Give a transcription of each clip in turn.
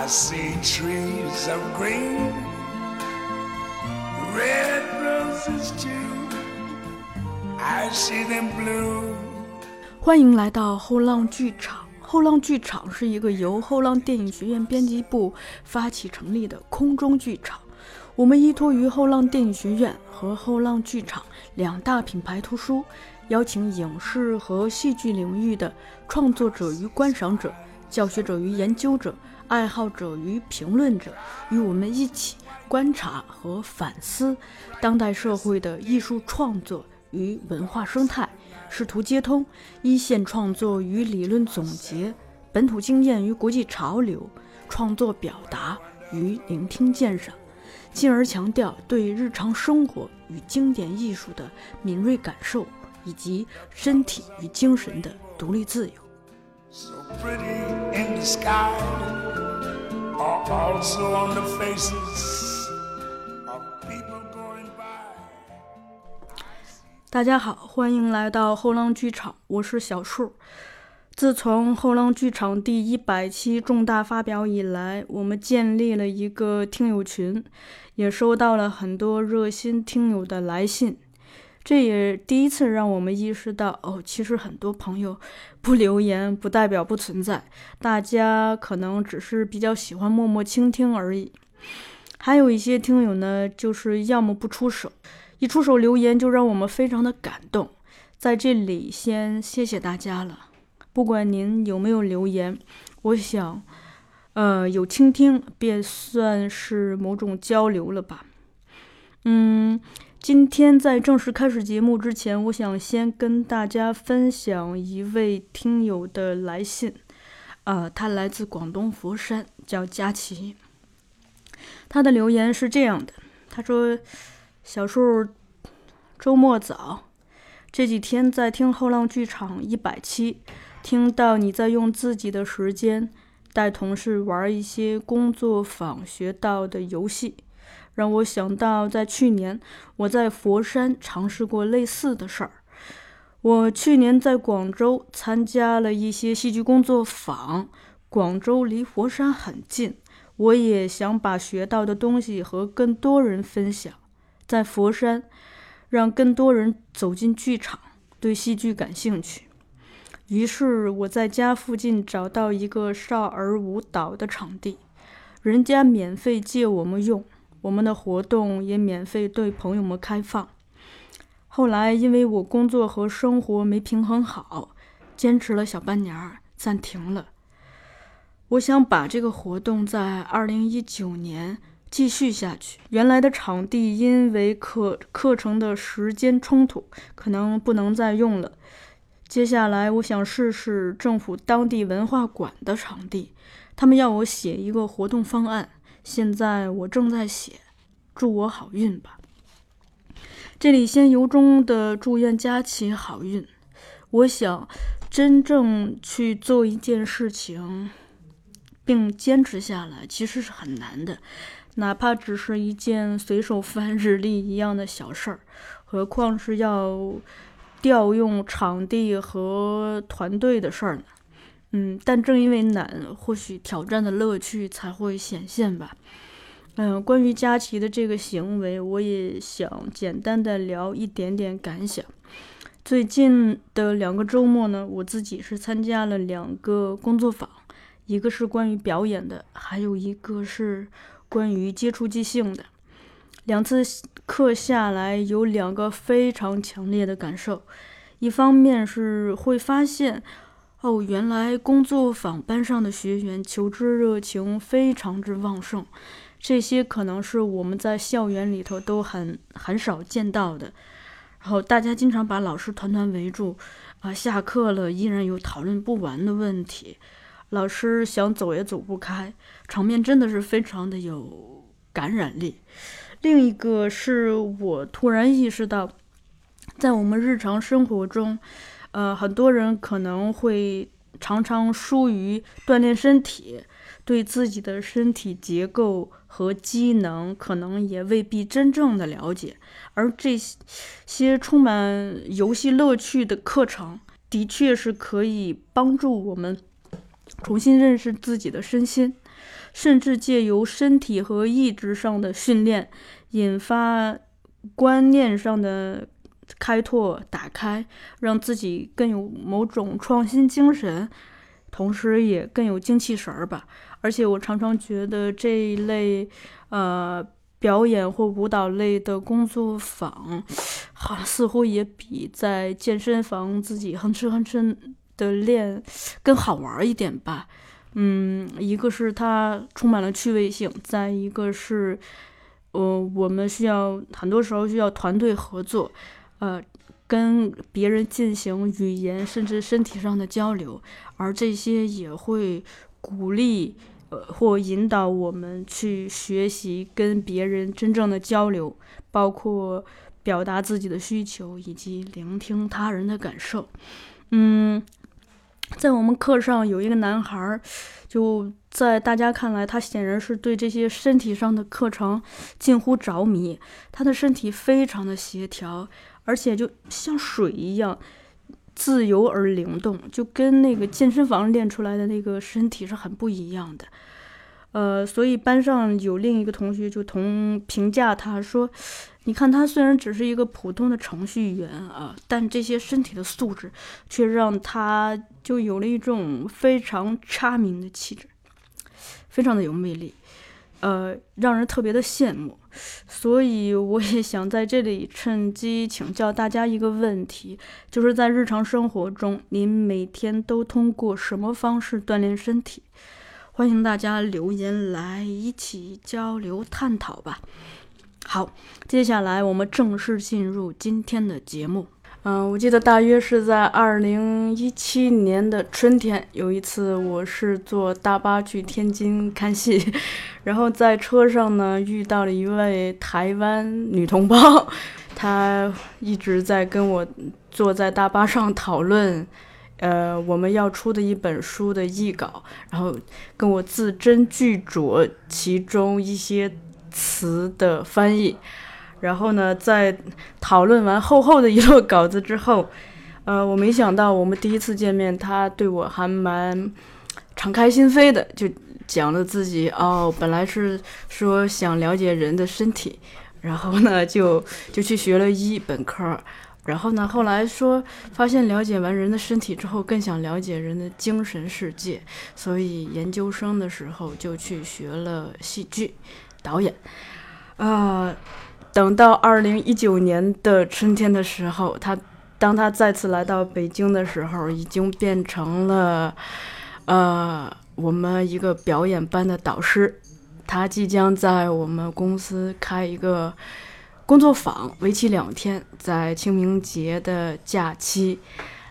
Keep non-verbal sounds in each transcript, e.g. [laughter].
I see trees of green, red roses too. I see them blue. 欢迎来到后浪剧场。后浪剧场是一个由后浪电影学院编辑部发起成立的空中剧场。我们依托于后浪电影学院和后浪剧场两大品牌图书，邀请影视和戏剧领域的创作者与观赏者、教学者与研究者、爱好者与评论者，与我们一起观察和反思当代社会的艺术创作与文化生态。试图接通一线创作与理论总结、本土经验与国际潮流、创作表达与聆听鉴赏，进而强调对日常生活与经典艺术的敏锐感受，以及身体与精神的独立自由。So pretty in the sky are also on the faces of people going by. 大家好，欢迎来到后浪剧场，我是小树。自从后浪剧场第一百期重大发表以来，我们建立了一个听友群，也收到了很多热心听友的来信。这也第一次让我们意识到，哦，其实很多朋友不留言不代表不存在，大家可能只是比较喜欢默默倾听而已。还有一些听友呢，就是要么不出手。一出手留言就让我们非常的感动，在这里先谢谢大家了。不管您有没有留言，我想，呃，有倾听便算是某种交流了吧。嗯，今天在正式开始节目之前，我想先跟大家分享一位听友的来信，呃，他来自广东佛山，叫佳琪。他的留言是这样的，他说。小树，周末早。这几天在听后浪剧场一百期，听到你在用自己的时间带同事玩一些工作坊学到的游戏，让我想到在去年我在佛山尝试过类似的事儿。我去年在广州参加了一些戏剧工作坊，广州离佛山很近，我也想把学到的东西和更多人分享。在佛山，让更多人走进剧场，对戏剧感兴趣。于是我在家附近找到一个少儿舞蹈的场地，人家免费借我们用，我们的活动也免费对朋友们开放。后来因为我工作和生活没平衡好，坚持了小半年儿，暂停了。我想把这个活动在二零一九年。继续下去，原来的场地因为课课程的时间冲突，可能不能再用了。接下来，我想试试政府当地文化馆的场地，他们要我写一个活动方案，现在我正在写，祝我好运吧。这里先由衷的祝愿佳琪好运。我想，真正去做一件事情，并坚持下来，其实是很难的。哪怕只是一件随手翻日历一样的小事儿，何况是要调用场地和团队的事儿呢？嗯，但正因为难，或许挑战的乐趣才会显现吧。嗯，关于佳琪的这个行为，我也想简单的聊一点点感想。最近的两个周末呢，我自己是参加了两个工作坊，一个是关于表演的，还有一个是。关于接触即兴的两次课下来，有两个非常强烈的感受。一方面是会发现，哦，原来工作坊班上的学员求知热情非常之旺盛，这些可能是我们在校园里头都很很少见到的。然后大家经常把老师团团围住，啊，下课了依然有讨论不完的问题。老师想走也走不开，场面真的是非常的有感染力。另一个是我突然意识到，在我们日常生活中，呃，很多人可能会常常疏于锻炼身体，对自己的身体结构和机能可能也未必真正的了解，而这些充满游戏乐趣的课程，的确是可以帮助我们。重新认识自己的身心，甚至借由身体和意志上的训练，引发观念上的开拓、打开，让自己更有某种创新精神，同时也更有精气神儿吧。而且我常常觉得这一类，呃。表演或舞蹈类的工作坊，好似乎也比在健身房自己哼哧哼哧的练更好玩一点吧。嗯，一个是它充满了趣味性，再一个是，呃，我们需要很多时候需要团队合作，呃，跟别人进行语言甚至身体上的交流，而这些也会鼓励。呃，或引导我们去学习跟别人真正的交流，包括表达自己的需求以及聆听他人的感受。嗯，在我们课上有一个男孩儿，就在大家看来，他显然是对这些身体上的课程近乎着迷。他的身体非常的协调，而且就像水一样。自由而灵动，就跟那个健身房练出来的那个身体是很不一样的。呃，所以班上有另一个同学就同评价他说：“你看他虽然只是一个普通的程序员啊，但这些身体的素质却让他就有了一种非常 charming 的气质，非常的有魅力。”呃，让人特别的羡慕，所以我也想在这里趁机请教大家一个问题，就是在日常生活中，您每天都通过什么方式锻炼身体？欢迎大家留言来一起交流探讨吧。好，接下来我们正式进入今天的节目。嗯，我记得大约是在二零一七年的春天，有一次我是坐大巴去天津看戏，[laughs] 然后在车上呢遇到了一位台湾女同胞，她一直在跟我坐在大巴上讨论，呃，我们要出的一本书的译稿，然后跟我字斟句酌其中一些词的翻译。然后呢，在讨论完厚厚的一摞稿子之后，[laughs] 呃，我没想到我们第一次见面，他对我还蛮敞开心扉的，就讲了自己哦，本来是说想了解人的身体，然后呢，就就去学了医本科，然后呢，后来说发现了解完人的身体之后，更想了解人的精神世界，所以研究生的时候就去学了戏剧导演，啊。等到二零一九年的春天的时候，他当他再次来到北京的时候，已经变成了呃我们一个表演班的导师。他即将在我们公司开一个工作坊，为期两天，在清明节的假期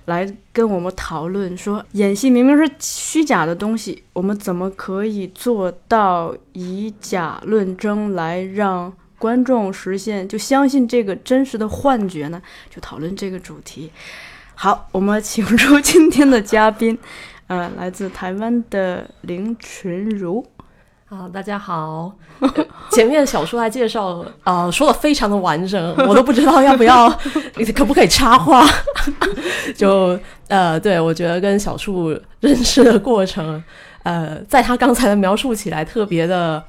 来跟我们讨论说，演戏明明是虚假的东西，我们怎么可以做到以假论真来让。观众实现就相信这个真实的幻觉呢？就讨论这个主题。好，我们请出今天的嘉宾，[laughs] 呃，来自台湾的林群如。啊，大家好。前面小叔来介绍，啊，说的非常的完整，[laughs] 我都不知道要不要，[laughs] 可不可以插话？就呃，对我觉得跟小树认识的过程，呃，在他刚才的描述起来特别的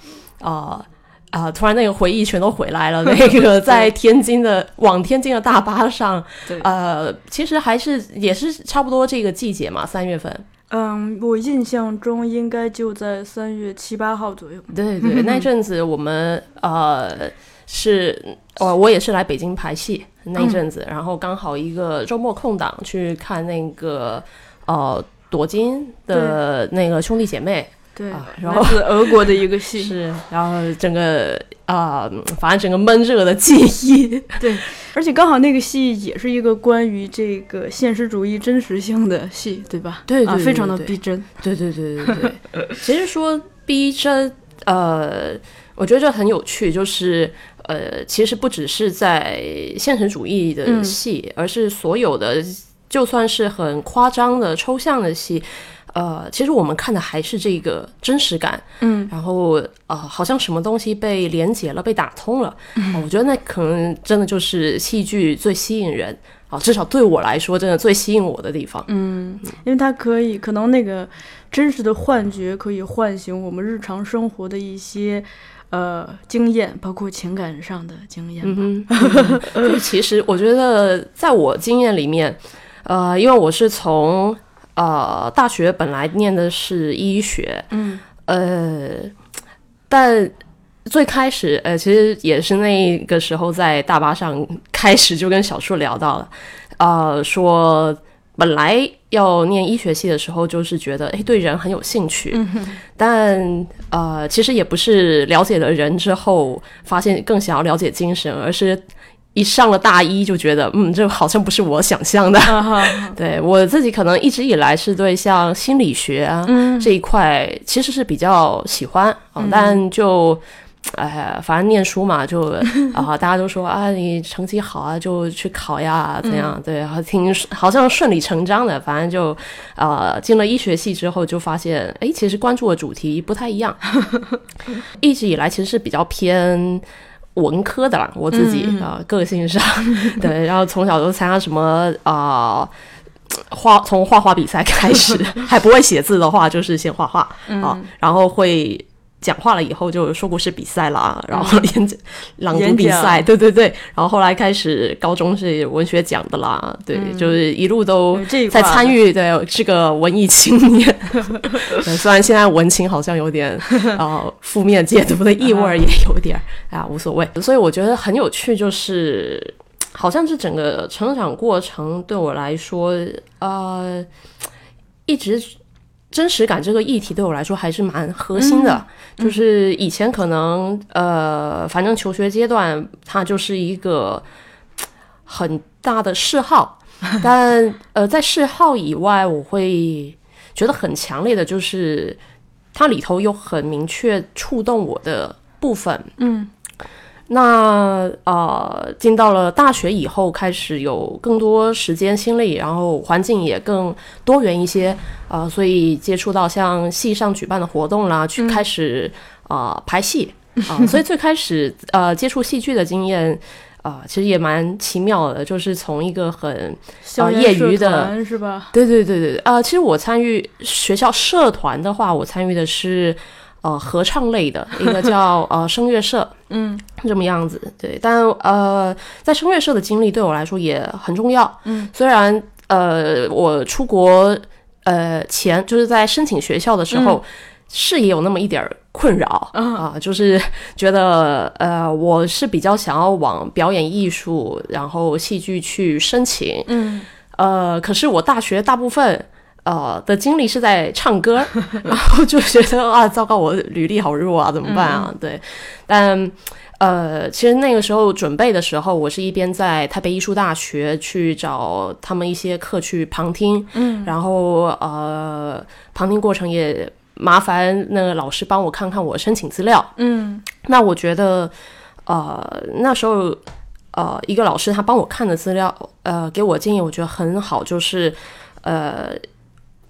啊。啊！突然那个回忆全都回来了。那个在天津的往天津的大巴上，呃，其实还是也是差不多这个季节嘛，三月份。嗯，我印象中应该就在三月七八号左右。对对，[laughs] 那阵子我们呃是，我我也是来北京排戏那阵子，然后刚好一个周末空档去看那个呃朵金的那个兄弟姐妹。对，然后是俄国的一个戏，[laughs] 是，然后整个啊，反正整个闷热的记忆，[laughs] 对，而且刚好那个戏也是一个关于这个现实主义真实性的戏，对吧？对对，非常的逼真，对对对对对。[laughs] 其实说逼真，呃，我觉得这很有趣，就是呃，其实不只是在现实主义的戏，而是所有的，就算是很夸张的抽象的戏。呃，其实我们看的还是这个真实感，嗯，然后呃，好像什么东西被连接了，被打通了，我觉得那可能真的就是戏剧最吸引人。啊，至少对我来说，真的最吸引我的地方。嗯，因为它可以，可能那个真实的幻觉可以唤醒我们日常生活的一些呃经验，包括情感上的经验吧。嗯哼，嗯哼。[laughs] 其实我觉得，在我经验里面，呃，因为我是从呃大学本来念的是医学，嗯。呃，但最开始，呃，其实也是那个时候在大巴上开始就跟小树聊到了，呃，说本来要念医学系的时候，就是觉得哎对人很有兴趣，但呃，其实也不是了解了人之后，发现更想要了解精神，而是一上了大一就觉得，嗯，这好像不是我想象的。[laughs] 对我自己可能一直以来是对像心理学啊、嗯这一块其实是比较喜欢啊、但就。哎，反正念书嘛，就 [laughs] 啊，大家都说啊，你成绩好啊，就去考呀，怎样？对，然后挺好像顺理成章的，反正就呃，进了医学系之后，就发现，哎，其实关注的主题不太一样。[laughs] 一直以来其实是比较偏文科的啦，我自己啊、呃个性上，对，然后从小就参加什么啊。画从画画比赛开始，[laughs] 还不会写字的话，就是先画画、啊，然后会讲话了以后就说故事比赛啦，然后演讲、朗读比赛，对对对，然后后来开始高中是文学奖的啦，对，就是一路都在参与，的这个文艺青年。[laughs] 对虽然现在文青好像有点 [laughs] 呃负面解读的意味儿，也有点儿啊，无所谓。所以我觉得很有趣，就是好像是整个成长过程对我来说，呃，一直真实感这个议题对我来说还是蛮核心的。就是以前可能呃，反正求学阶段它就是一个很大的嗜好，[laughs] 但呃，在嗜好以外，我会觉得很强烈的就是它里头有很明确触动我的部分。嗯那呃，进到了大学以后，开始有更多时间心力，然后环境也更多元一些，呃，所以接触到像系上举办的活动啦，去开始呃排戏 [laughs] 啊、所以最开始呃接触戏剧的经验。啊、其实也蛮奇妙的，就是从一个很校园业余的团是吧？对对对对，呃，其实我参与学校社团的话，我参与的是呃合唱类的一个叫 [laughs] 呃声乐社，嗯这么样子。对，但呃，在声乐社的经历对我来说也很重要。嗯，虽然呃我出国呃前就是在申请学校的时候。是也有那么一点儿困扰啊、就是 [laughs] 觉得呃，我是比较想要往表演艺术，然后戏剧去申请，嗯呃，可是我大学大部分呃的经历是在唱歌，[laughs] 然后就觉得啊，糟糕，我履历好弱啊，怎么办啊？对，但呃，其实那个时候准备的时候，我是一边在台北艺术大学去找他们一些课去旁听，嗯。然后呃，旁听过程也麻烦那个老师帮我看看我申请资料，嗯。那我觉得，呃，那时候，呃，一个老师他帮我看的资料，呃，给我建议，我觉得很好，就是，呃，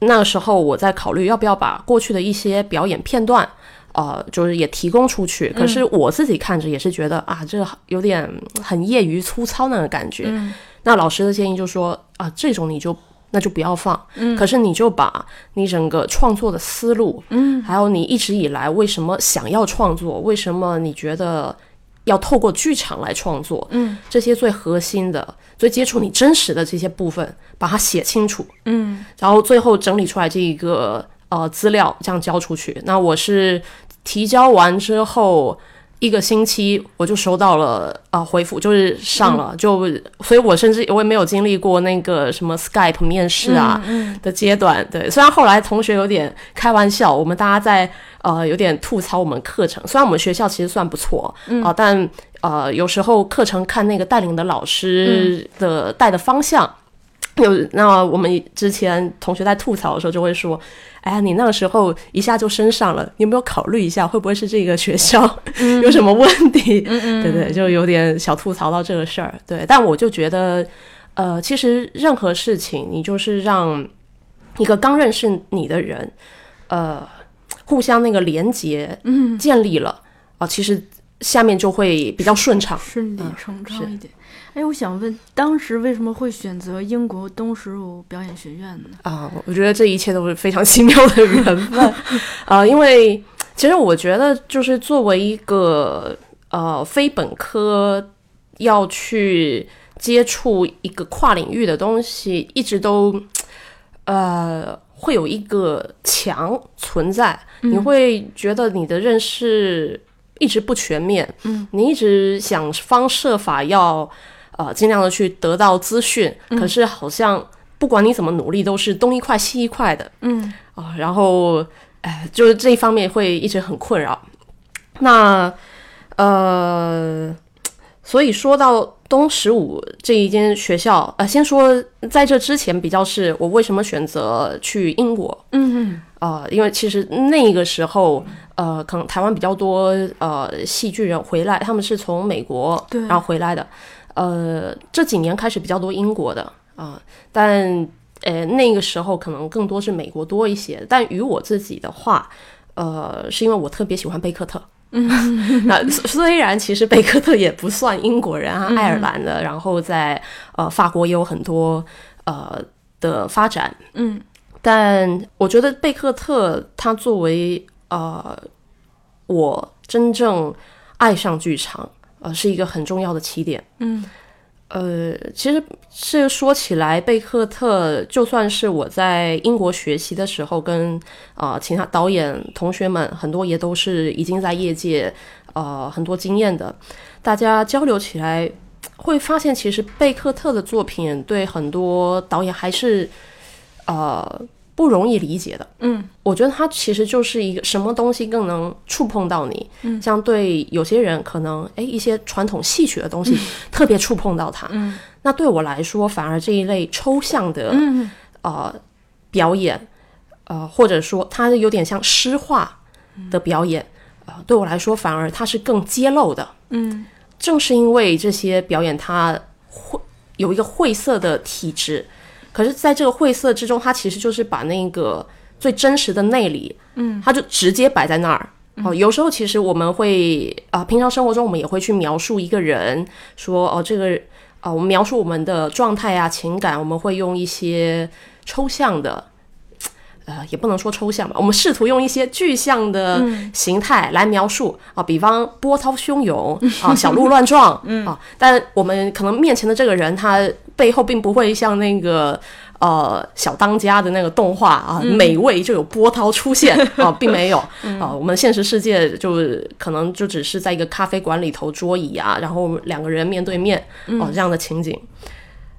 那个时候我在考虑要不要把过去的一些表演片段，呃，就是也提供出去。可是我自己看着也是觉得啊，这有点很业余粗糙那个感觉。嗯那老师的建议就说啊，这种你就那就不要放。嗯，可是你就把你整个创作的思路，嗯，还有你一直以来为什么想要创作，为什么你觉得要透过剧场来创作，嗯，这些最核心的、最接触你真实的这些部分，把它写清楚，嗯然后最后整理出来这一个呃资料，这样交出去。那我是提交完之后。一个星期我就收到了呃回复，就是上了，就所以我甚至我也没有经历过那个什么 Skype 面试啊，嗯的阶段。对，虽然后来同学有点开玩笑，我们大家在呃有点吐槽我们课程，虽然我们学校其实算不错啊、但呃有时候课程看那个带领的老师的带的方向。有那我们之前同学在吐槽的时候就会说：“哎呀，你那个时候一下就升上了，你有没有考虑一下会不会是这个学校 [laughs] 有什么问题？”对对，就有点小吐槽到这个事儿。对，但我就觉得，呃，其实任何事情，你就是让一个刚认识你的人，呃，互相那个连接，嗯，建立了啊、其实下面就会比较顺畅。顺理成章一点。哎，我想问，当时为什么会选择英国东石武表演学院呢？啊，我觉得这一切都是非常奇妙的缘分 [laughs] 啊，因为其实我觉得，就是作为一个呃非本科要去接触一个跨领域的东西，一直都呃会有一个墙存在，你会觉得你的认识一直不全面，嗯，你一直想方设法要。呃，尽量的去得到资讯，可是好像不管你怎么努力，都是东一块西一块的，嗯啊，然后哎，就是这一方面会一直很困扰。那呃，所以说到东十五这一间学校，呃，先说在这之前比较是我为什么选择去英国，嗯啊呃，因为其实那个时候，呃，可能台湾比较多呃戏剧人回来，他们是从美国对然后回来的。呃，这几年开始比较多英国的啊、但呃那个时候可能更多是美国多一些。但与我自己的话，呃，是因为我特别喜欢贝克特。[laughs] 嗯，那虽虽然其实贝克特也不算英国人啊，爱尔兰的，然后在呃法国也有很多呃的发展，嗯但我觉得贝克特他作为呃我真正爱上剧场，呃，是一个很重要的起点。嗯呃，其实是说起来，贝克特就算是我在英国学习的时候，跟呃其他导演同学们很多也都是已经在业界呃很多经验的，大家交流起来会发现，其实贝克特的作品对很多导演还是呃不容易理解的。嗯。我觉得它其实就是一个什么东西更能触碰到你，嗯。像对有些人可能诶一些传统戏曲的东西特别触碰到他，嗯。那对我来说反而这一类抽象的、嗯呃表演，呃或者说它有点像诗化的表演，呃对我来说反而它是更揭露的，嗯。正是因为这些表演它会有一个晦涩的体质，可是在这个晦涩之中，它其实就是把那个最真实的内里，嗯，它就直接摆在那儿。哦，有时候其实我们会啊、平常生活中我们也会去描述一个人，说哦，这个啊、我们描述我们的状态啊、情感，我们会用一些抽象的。呃，也不能说抽象吧，我们试图用一些具象的形态来描述啊，比方波涛汹涌啊，[laughs] 小鹿乱撞啊，但我们可能面前的这个人，他背后并不会像那个呃小当家的那个动画啊，美味就有波涛出现 [laughs] 啊，并没有。啊，我们现实世界就可能就只是在一个咖啡馆里头桌椅啊，然后两个人面对面哦、这样的情景，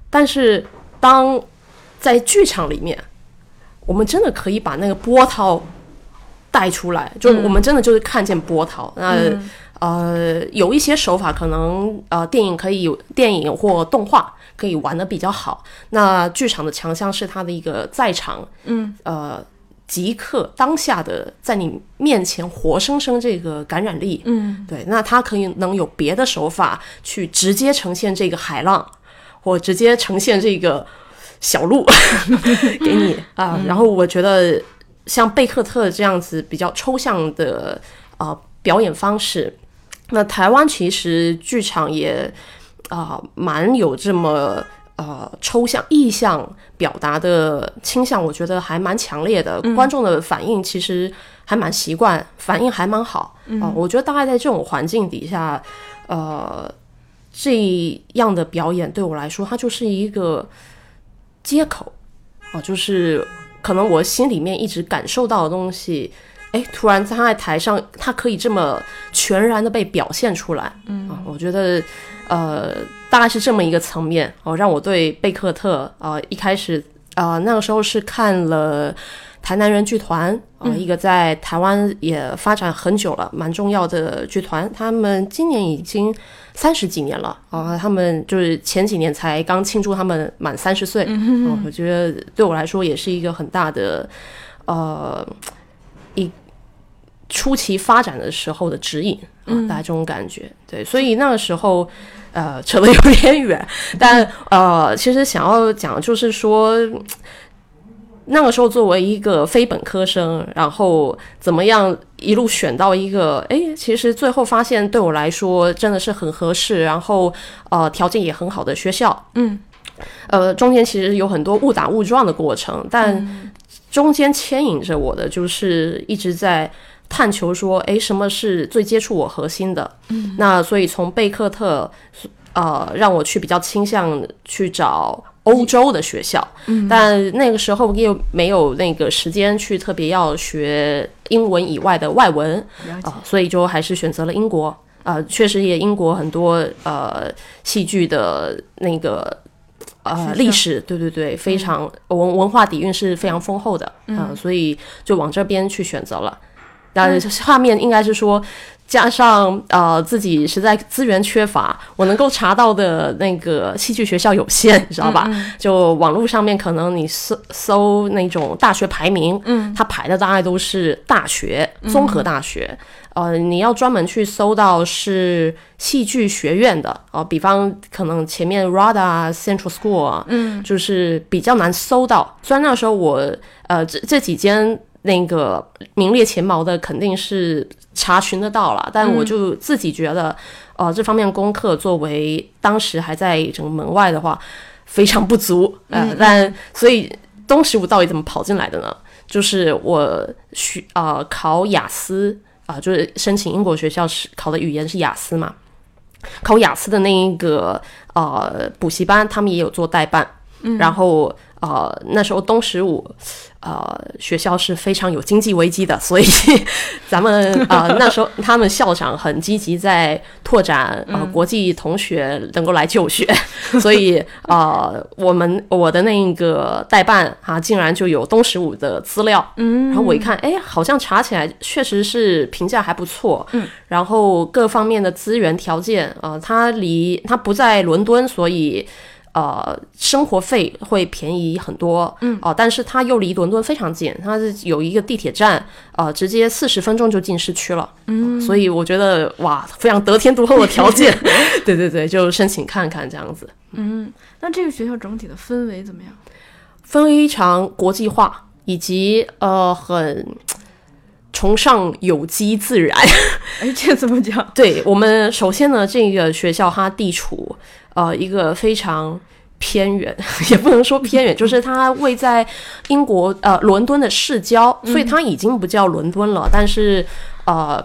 但是当在剧场里面。我们真的可以把那个波涛带出来，就是我们真的就是看见波涛。那、呃，有一些手法可能呃电影可以有电影或动画可以玩的比较好，那剧场的强项是它的一个在场，嗯。呃。即刻当下的在你面前活生生这个感染力，嗯。对，那它可以能有别的手法去直接呈现这个海浪，或直接呈现这个小鹿 [laughs] 给你啊、然后我觉得像贝克特这样子比较抽象的呃表演方式，那台湾其实剧场也啊、蛮有这么。呃，抽象意象表达的倾向，我觉得还蛮强烈的。观众的反应其实还蛮习惯，反应还蛮好。啊、我觉得大概在这种环境底下，呃，这样的表演对我来说，它就是一个接口啊、就是可能我心里面一直感受到的东西，哎，突然他在台上，他可以这么全然的被表现出来，嗯啊，我觉得呃，大概是这么一个层面哦，让我对贝克特呃一开始呃那个时候是看了。台南人剧团啊、呃一个在台湾也发展很久了，蛮重要的剧团。他们今年已经三十几年了啊、他们就是前几年才刚庆祝他们满三十岁。嗯、我觉得对我来说也是一个很大的呃一初期发展的时候的指引啊，大概这种感觉。对，所以那个时候 [laughs] 呃扯得有点远，[laughs] 但呃其实想要讲就是说。那个时候作为一个非本科生，然后怎么样一路选到一个，哎，其实最后发现对我来说真的是很合适，然后呃条件也很好的学校，嗯，呃中间其实有很多误打误撞的过程，但中间牵引着我的就是一直在探求说，哎，什么是最接触我核心的？嗯，那所以从贝克特，呃，让我去比较倾向去找。欧洲的学校，但那个时候又没有那个时间去特别要学英文以外的外文啊，所以就还是选择了英国。呃，确实也英国很多呃戏剧的那个呃历史，对对对，非常文文化底蕴是非常丰厚的啊，所以就往这边去选择了。但画面应该是说。加上呃自己实在资源缺乏，我能够查到的那个戏剧学校有限，你知道吧？就网络上面可能你搜搜那种大学排名，嗯，它排的大概都是大学、综合大学。呃，你要专门去搜到是戏剧学院的，哦，比方可能前面 RADA Central School，嗯，就是比较难搜到。虽然那时候我呃这这几间。那个名列前茅的肯定是查询得到了，但我就自己觉得，呃，这方面功课作为当时还在整个门外的话，非常不足。呃，但所以东十五到底怎么跑进来的呢？就是我学啊考雅思啊，就是申请英国学校是考的语言是雅思嘛，考雅思的那一个呃补习班，他们也有做代办，嗯然后。呃，那时候东十五，呃，学校是非常有经济危机的，所以 [laughs] 咱们呃 [laughs] 那时候他们校长很积极在拓展呃国际同学能够来就学，所以呃我们我的那个代办啊，竟然就有东十五的资料，嗯，然后我一看，哎，好像查起来确实是评价还不错，嗯，然后各方面的资源条件，呃，他离他不在伦敦，所以。呃，生活费会便宜很多，嗯，哦，但是它又离伦敦非常近，它是有一个地铁站，呃，直接四十分钟就进市区了，嗯，所以我觉得哇，非常得天独厚的条件，[laughs] 对对对，就申请看看这样子，嗯，那这个学校整体的氛围怎么样？非常国际化，以及呃，很崇尚有机自然，哎，这怎么讲？[laughs] 对我们首先呢，这个学校它地处。呃，一个非常偏远，[laughs] 也不能说偏远，就是它位在英国呃伦敦的市郊，所以它已经不叫伦敦了。但是呃，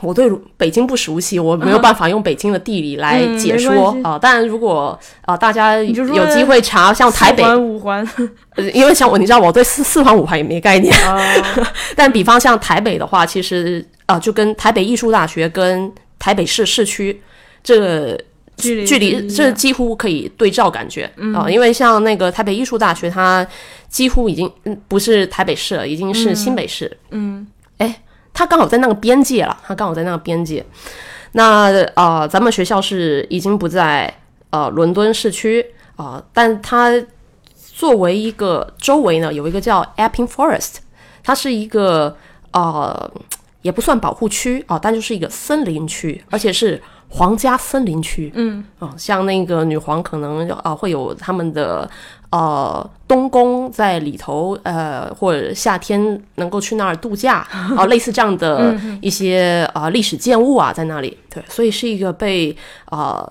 我对北京不熟悉，我没有办法用北京的地理来解说啊。当然，如果啊大家有机会查，像台北五环，[laughs] 因为像我，你知道我对四四环五环也没概念。[laughs] 但比方像台北的话，其实啊，就跟台北艺术大学跟台北市市区这。距离这几乎可以对照感觉啊，因为像那个台北艺术大学，它几乎已经不是台北市了，已经是新北市。嗯，哎，它刚好在那个边界了，它刚好在那个边界。那啊，咱们学校是已经不在呃伦敦市区啊，但它作为一个周围呢，有一个叫 Epping Forest，它是一个呃也不算保护区啊，但就是一个森林区，而且是。皇家森林区，嗯，哦，像那个女皇可能啊会有他们的呃东宫在里头，呃，或者夏天能够去那儿度假 [laughs] 啊，类似这样的一些啊历史建物啊在那里，对，所以是一个被啊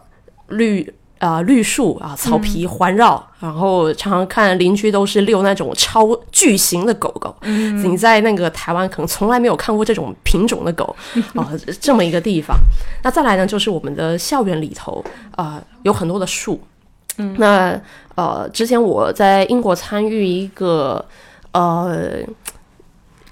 绿。啊，绿树啊，草皮环绕，然后常常看邻居都是遛那种超巨型的狗狗。嗯，你在那个台湾可能从来没有看过这种品种的狗 [laughs] 啊，这么一个地方。那再来呢，就是我们的校园里头啊，有很多的树。嗯，那呃，之前我在英国参与一个呃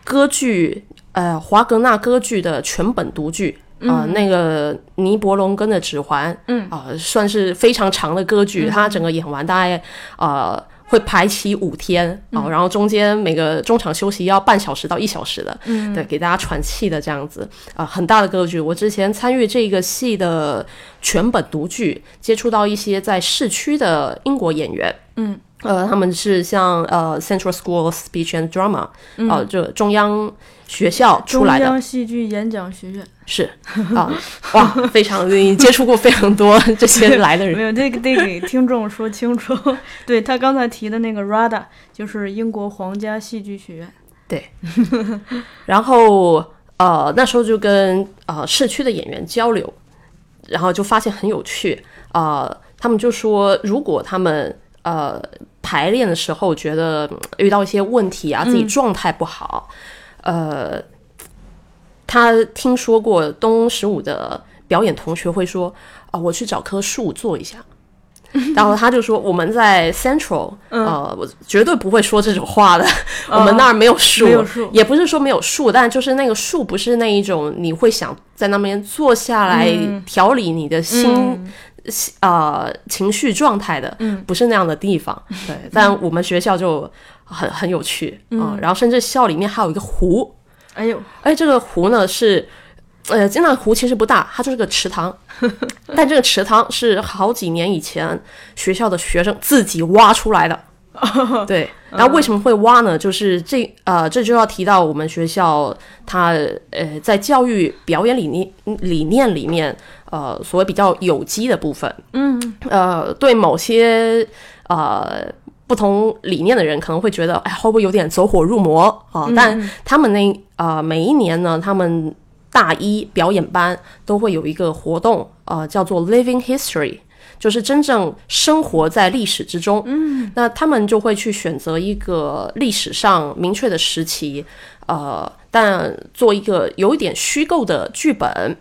歌剧，呃华格纳歌剧的全本读剧。啊，那个尼伯龙根的指环，嗯。啊，算是非常长的歌剧，它整个演完大概呃会排期五天啊，然后中间每个中场休息要半小时到一小时的，嗯，对，给大家喘气的这样子啊，很大的歌剧。我之前参与这个戏的全本独剧，接触到一些在市区的英国演员，嗯。呃，他们是像呃 Central School of Speech and Drama，呃，就中央学校出中来的，央戏剧演讲学院。是。啊，哇，非常愿意接触过非常多这些来的人。[laughs] 没，有，这个得给听众说清楚。[laughs] 对他刚才提的那个 RADA 就是英国皇家戏剧学院。对。[laughs] 然后呃那时候就跟呃市区的演员交流，然后就发现很有趣，呃，他们就说如果他们呃排练的时候觉得嗯遇到一些问题啊，自己状态不好，呃，他听说过东十五的表演同学会说啊、我去找棵树坐一下。然后他就说：“我们在 Central，、呃，我绝对不会说这种话的。[laughs] 我们那儿没有树，没有树也不是说没有树，但就是那个树不是那一种你会想在那边坐下来调理你的心、呃情绪状态的，不是那样的地方。对，但我们学校就很很有趣啊、然后甚至校里面还有一个湖，哎呦，哎，这个湖呢是，呃，那个湖其实不大，它就是个池塘，[laughs] 但这个池塘是好几年以前学校的学生自己挖出来的。[laughs] 对，然后为什么会挖呢？就是这呃，这就要提到我们学校它呃在教育表演理念理念里面，呃，所谓比较有机的部分，嗯，呃，对某些呃不同理念的人可能会觉得，哎，会不会有点走火入魔啊？但他们那呃每一年呢，他们大一表演班都会有一个活动，呃，叫做 Living History。就是真正生活在历史之中，嗯，那他们就会去选择一个历史上明确的时期，呃，但做一个有一点虚构的剧本，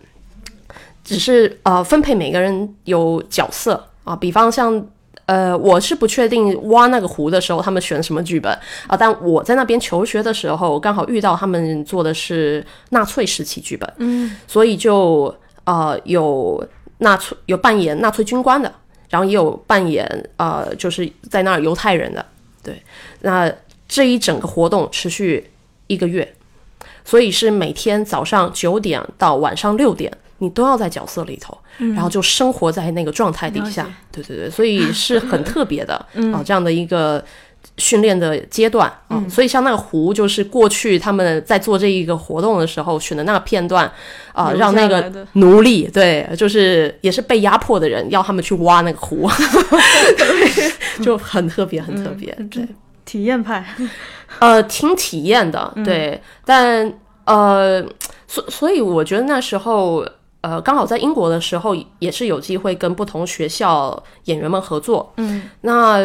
只是呃分配每个人有角色啊，比方像呃，我是不确定挖那个湖的时候他们选什么剧本啊，但我在那边求学的时候，刚好遇到他们做的是纳粹时期剧本，嗯，所以就呃有纳粹有扮演纳粹军官的，然后也有扮演呃就是在那儿犹太人的，对，那这一整个活动持续一个月，所以是每天早上九点到晚上六点，你都要在角色里头，然后就生活在那个状态底下。对对对，所以是很特别的 [coughs] 啊、这样的一个。训练的阶段啊、所以像那个湖，就是过去他们在做这一个活动的时候选的那个片段，啊、留让那个奴隶对，就是也是被压迫的人，要他们去挖那个湖，[laughs] 就很特别，很特别，对。体验派，呃，挺体验的，对，但呃，所所以我觉得那时候，呃，刚好在英国的时候，也是有机会跟不同学校演员们合作，嗯，那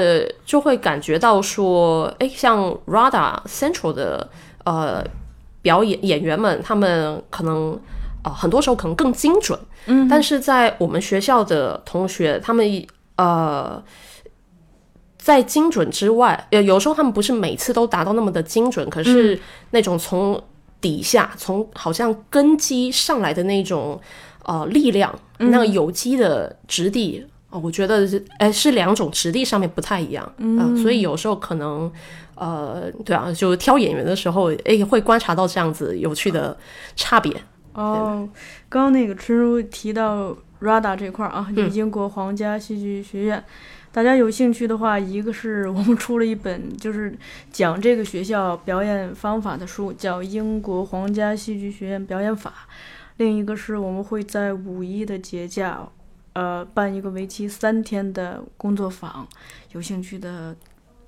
就会感觉到说，哎，像 RADA Central 的呃表演演员们，他们可能。呃，很多时候可能更精准，嗯，但是在我们学校的同学，他们呃，在精准之外，呃，有时候他们不是每次都达到那么的精准，可是那种从底下、从好像根基上来的那种呃力量，那个有机的质地。哦，我觉得是，哎，是两种质地上面不太一样，嗯、所以有时候可能，呃，对啊，就挑演员的时候，哎，会观察到这样子有趣的差别。哦，刚刚那个春如提到 RADA 这块儿啊，就英国皇家戏剧学院。大家有兴趣的话，一个是我们出了一本就是讲这个学校表演方法的书，叫《英国皇家戏剧学院表演法》；另一个是我们会在五一的节假，呃，办一个为期三天的工作坊，有兴趣的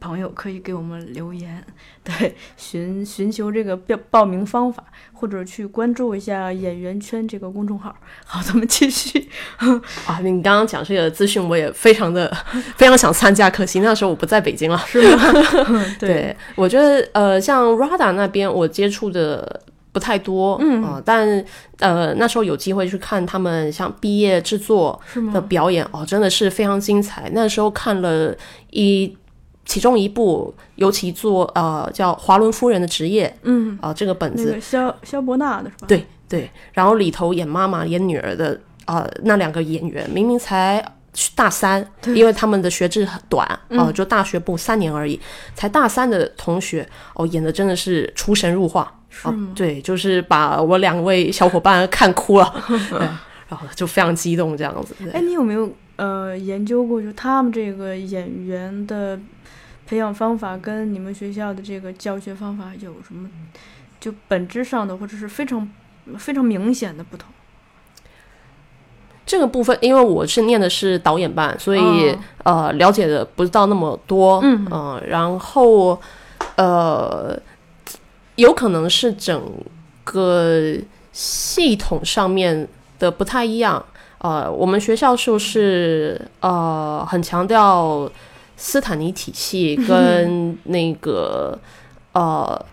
朋友可以给我们留言，对，寻寻求这个报报名方法，或者去关注一下演员圈这个公众号。好，咱们继续。[laughs] 啊，你刚刚讲这个资讯，我也非常的 [laughs] 非常想参加，可惜那时候我不在北京了。是吗？[laughs] 对，我觉得呃，像 RADA 那边我接触的不太多，嗯。啊、但呃那时候有机会去看他们像毕业制作的表演，哦，真的是非常精彩。那时候看了一其中一部，尤其做呃叫《华伦夫人的职业》，嗯。啊、这个本子，那个肖肖伯纳的是吧？对对，然后里头演妈妈、演女儿的啊、呃那两个演员，明明才大三，因为他们的学制很短啊、就大学部三年而已，才大三的同学哦，演的真的是出神入化，啊，对，就是把我两位小伙伴看哭了，[laughs] 对，然后就非常激动这样子。哎，你有没有呃研究过，就他们这个演员的培养方法跟你们学校的这个教学方法有什么就本质上的或者是非常非常明显的不同？这个部分，因为我是念的是导演班，所以、哦呃了解的不知道那么多，嗯呃然后呃有可能是整个系统上面的不太一样。呃，我们学校就是呃很强调斯坦尼体系跟那个呃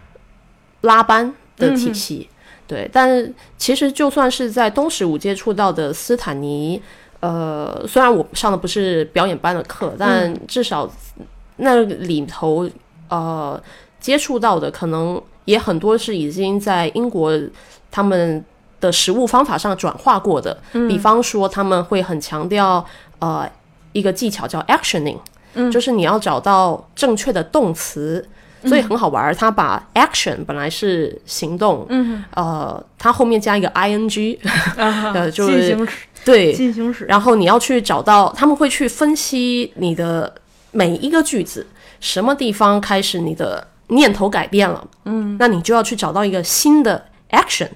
拉班的体系，对。但其实就算是在东十五接触到的斯坦尼，呃，虽然我上的不是表演班的课，但至少那里头呃接触到的可能也很多是已经在英国他们的食物方法上转化过的，比方说他们会很强调呃一个技巧叫 actioning，、就是你要找到正确的动词。所以很好玩儿，他把 action 本来是行动，嗯，呃，他后面加一个 ing，啊呃 [laughs] 就是进行时，对，进行时，然后你要去找到，他们会去分析你的每一个句子，什么地方开始你的念头改变了，嗯，那你就要去找到一个新的 action，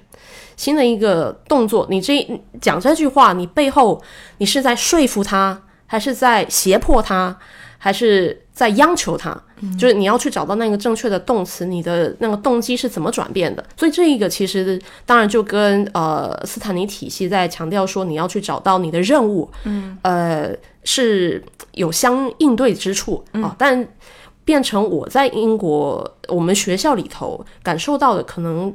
新的一个动作。你这讲这句话，你背后你是在说服他，还是在胁迫他，还是在央求他？就是你要去找到那个正确的动词，你的那个动机是怎么转变的。所以这一个其实当然就跟呃斯坦尼体系在强调说你要去找到你的任务，嗯，呃是有相应对之处啊、但变成我在英国我们学校里头感受到的，可能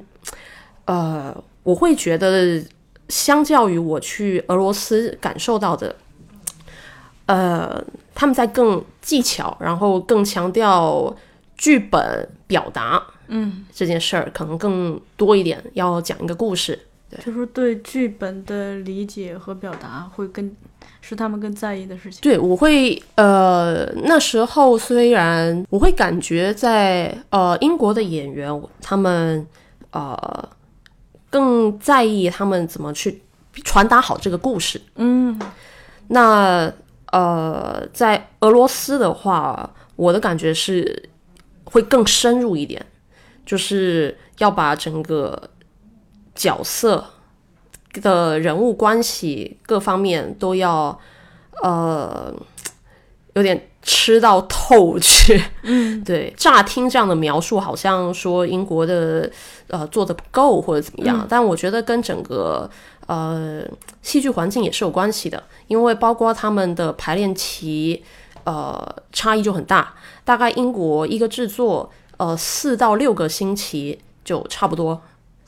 呃我会觉得相较于我去俄罗斯感受到的。呃，他们在更技巧，然后更强调剧本表达，嗯，这件事儿可能更多一点，要讲一个故事。就是对剧本的理解和表达会更是他们更在意的事情。对，我会呃，那时候虽然我会感觉在呃英国的演员，他们呃更在意他们怎么去传达好这个故事。嗯，那呃，在俄罗斯的话，我的感觉是会更深入一点，就是要把整个角色的人物关系各方面都要呃 [tsk] 有点吃到透去。嗯，[laughs] 对，乍听这样的描述，好像说英国的呃做的不够或者怎么样，但我觉得跟整个呃戏剧环境也是有关系的，因为包括他们的排练期呃差异就很大，大概英国一个制作呃四到六个星期就差不多。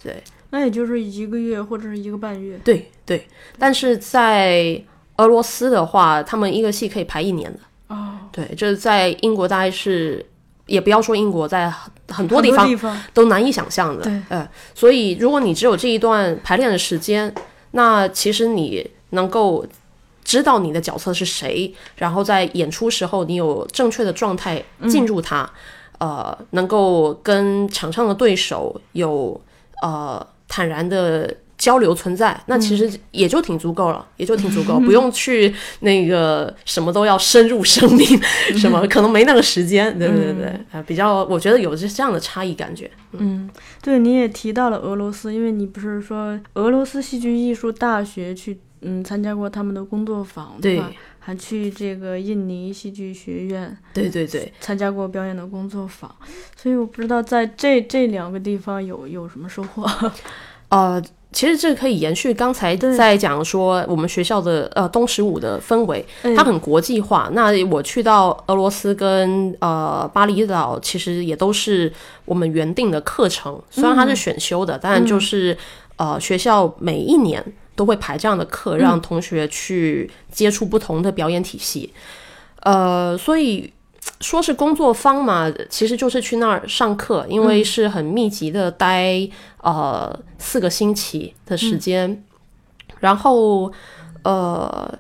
对那也就是一个月或者是一个半月。对对，但是在俄罗斯的话，他们一个戏可以排一年的。哦，对，这在英国大概是，也不要说英国，在很很多地方地方都难以想象的。对，呃，所以如果你只有这一段排练的时间，那其实你能够知道你的角色是谁，然后在演出时候你有正确的状态进入它，呃，能够跟场上的对手有呃坦然的。交流存在，那其实也就挺足够了，也就挺足够，[laughs] 不用去那个什么都要深入生命，[laughs] 什么可能没那个时间，对对对对，啊、比较我觉得有这这样的差异感觉。嗯对，你也提到了俄罗斯，因为你不是说俄罗斯戏剧艺术大学去嗯参加过他们的工作坊，对吧？还去这个印尼戏剧学院对对对，参加过表演的工作坊，所以我不知道在这这两个地方有有什么收获。[laughs] 呃，其实这可以延续刚才在讲说我们学校的呃东十五的氛围，嗯它很国际化。那我去到俄罗斯跟呃巴厘岛，其实也都是我们原定的课程，虽然它是选修的，但就是呃学校每一年都会排这样的课，让同学去接触不同的表演体系。呃，所以说是工作坊嘛，其实就是去那儿上课，因为是很密集的待呃四个星期的时间，然后呃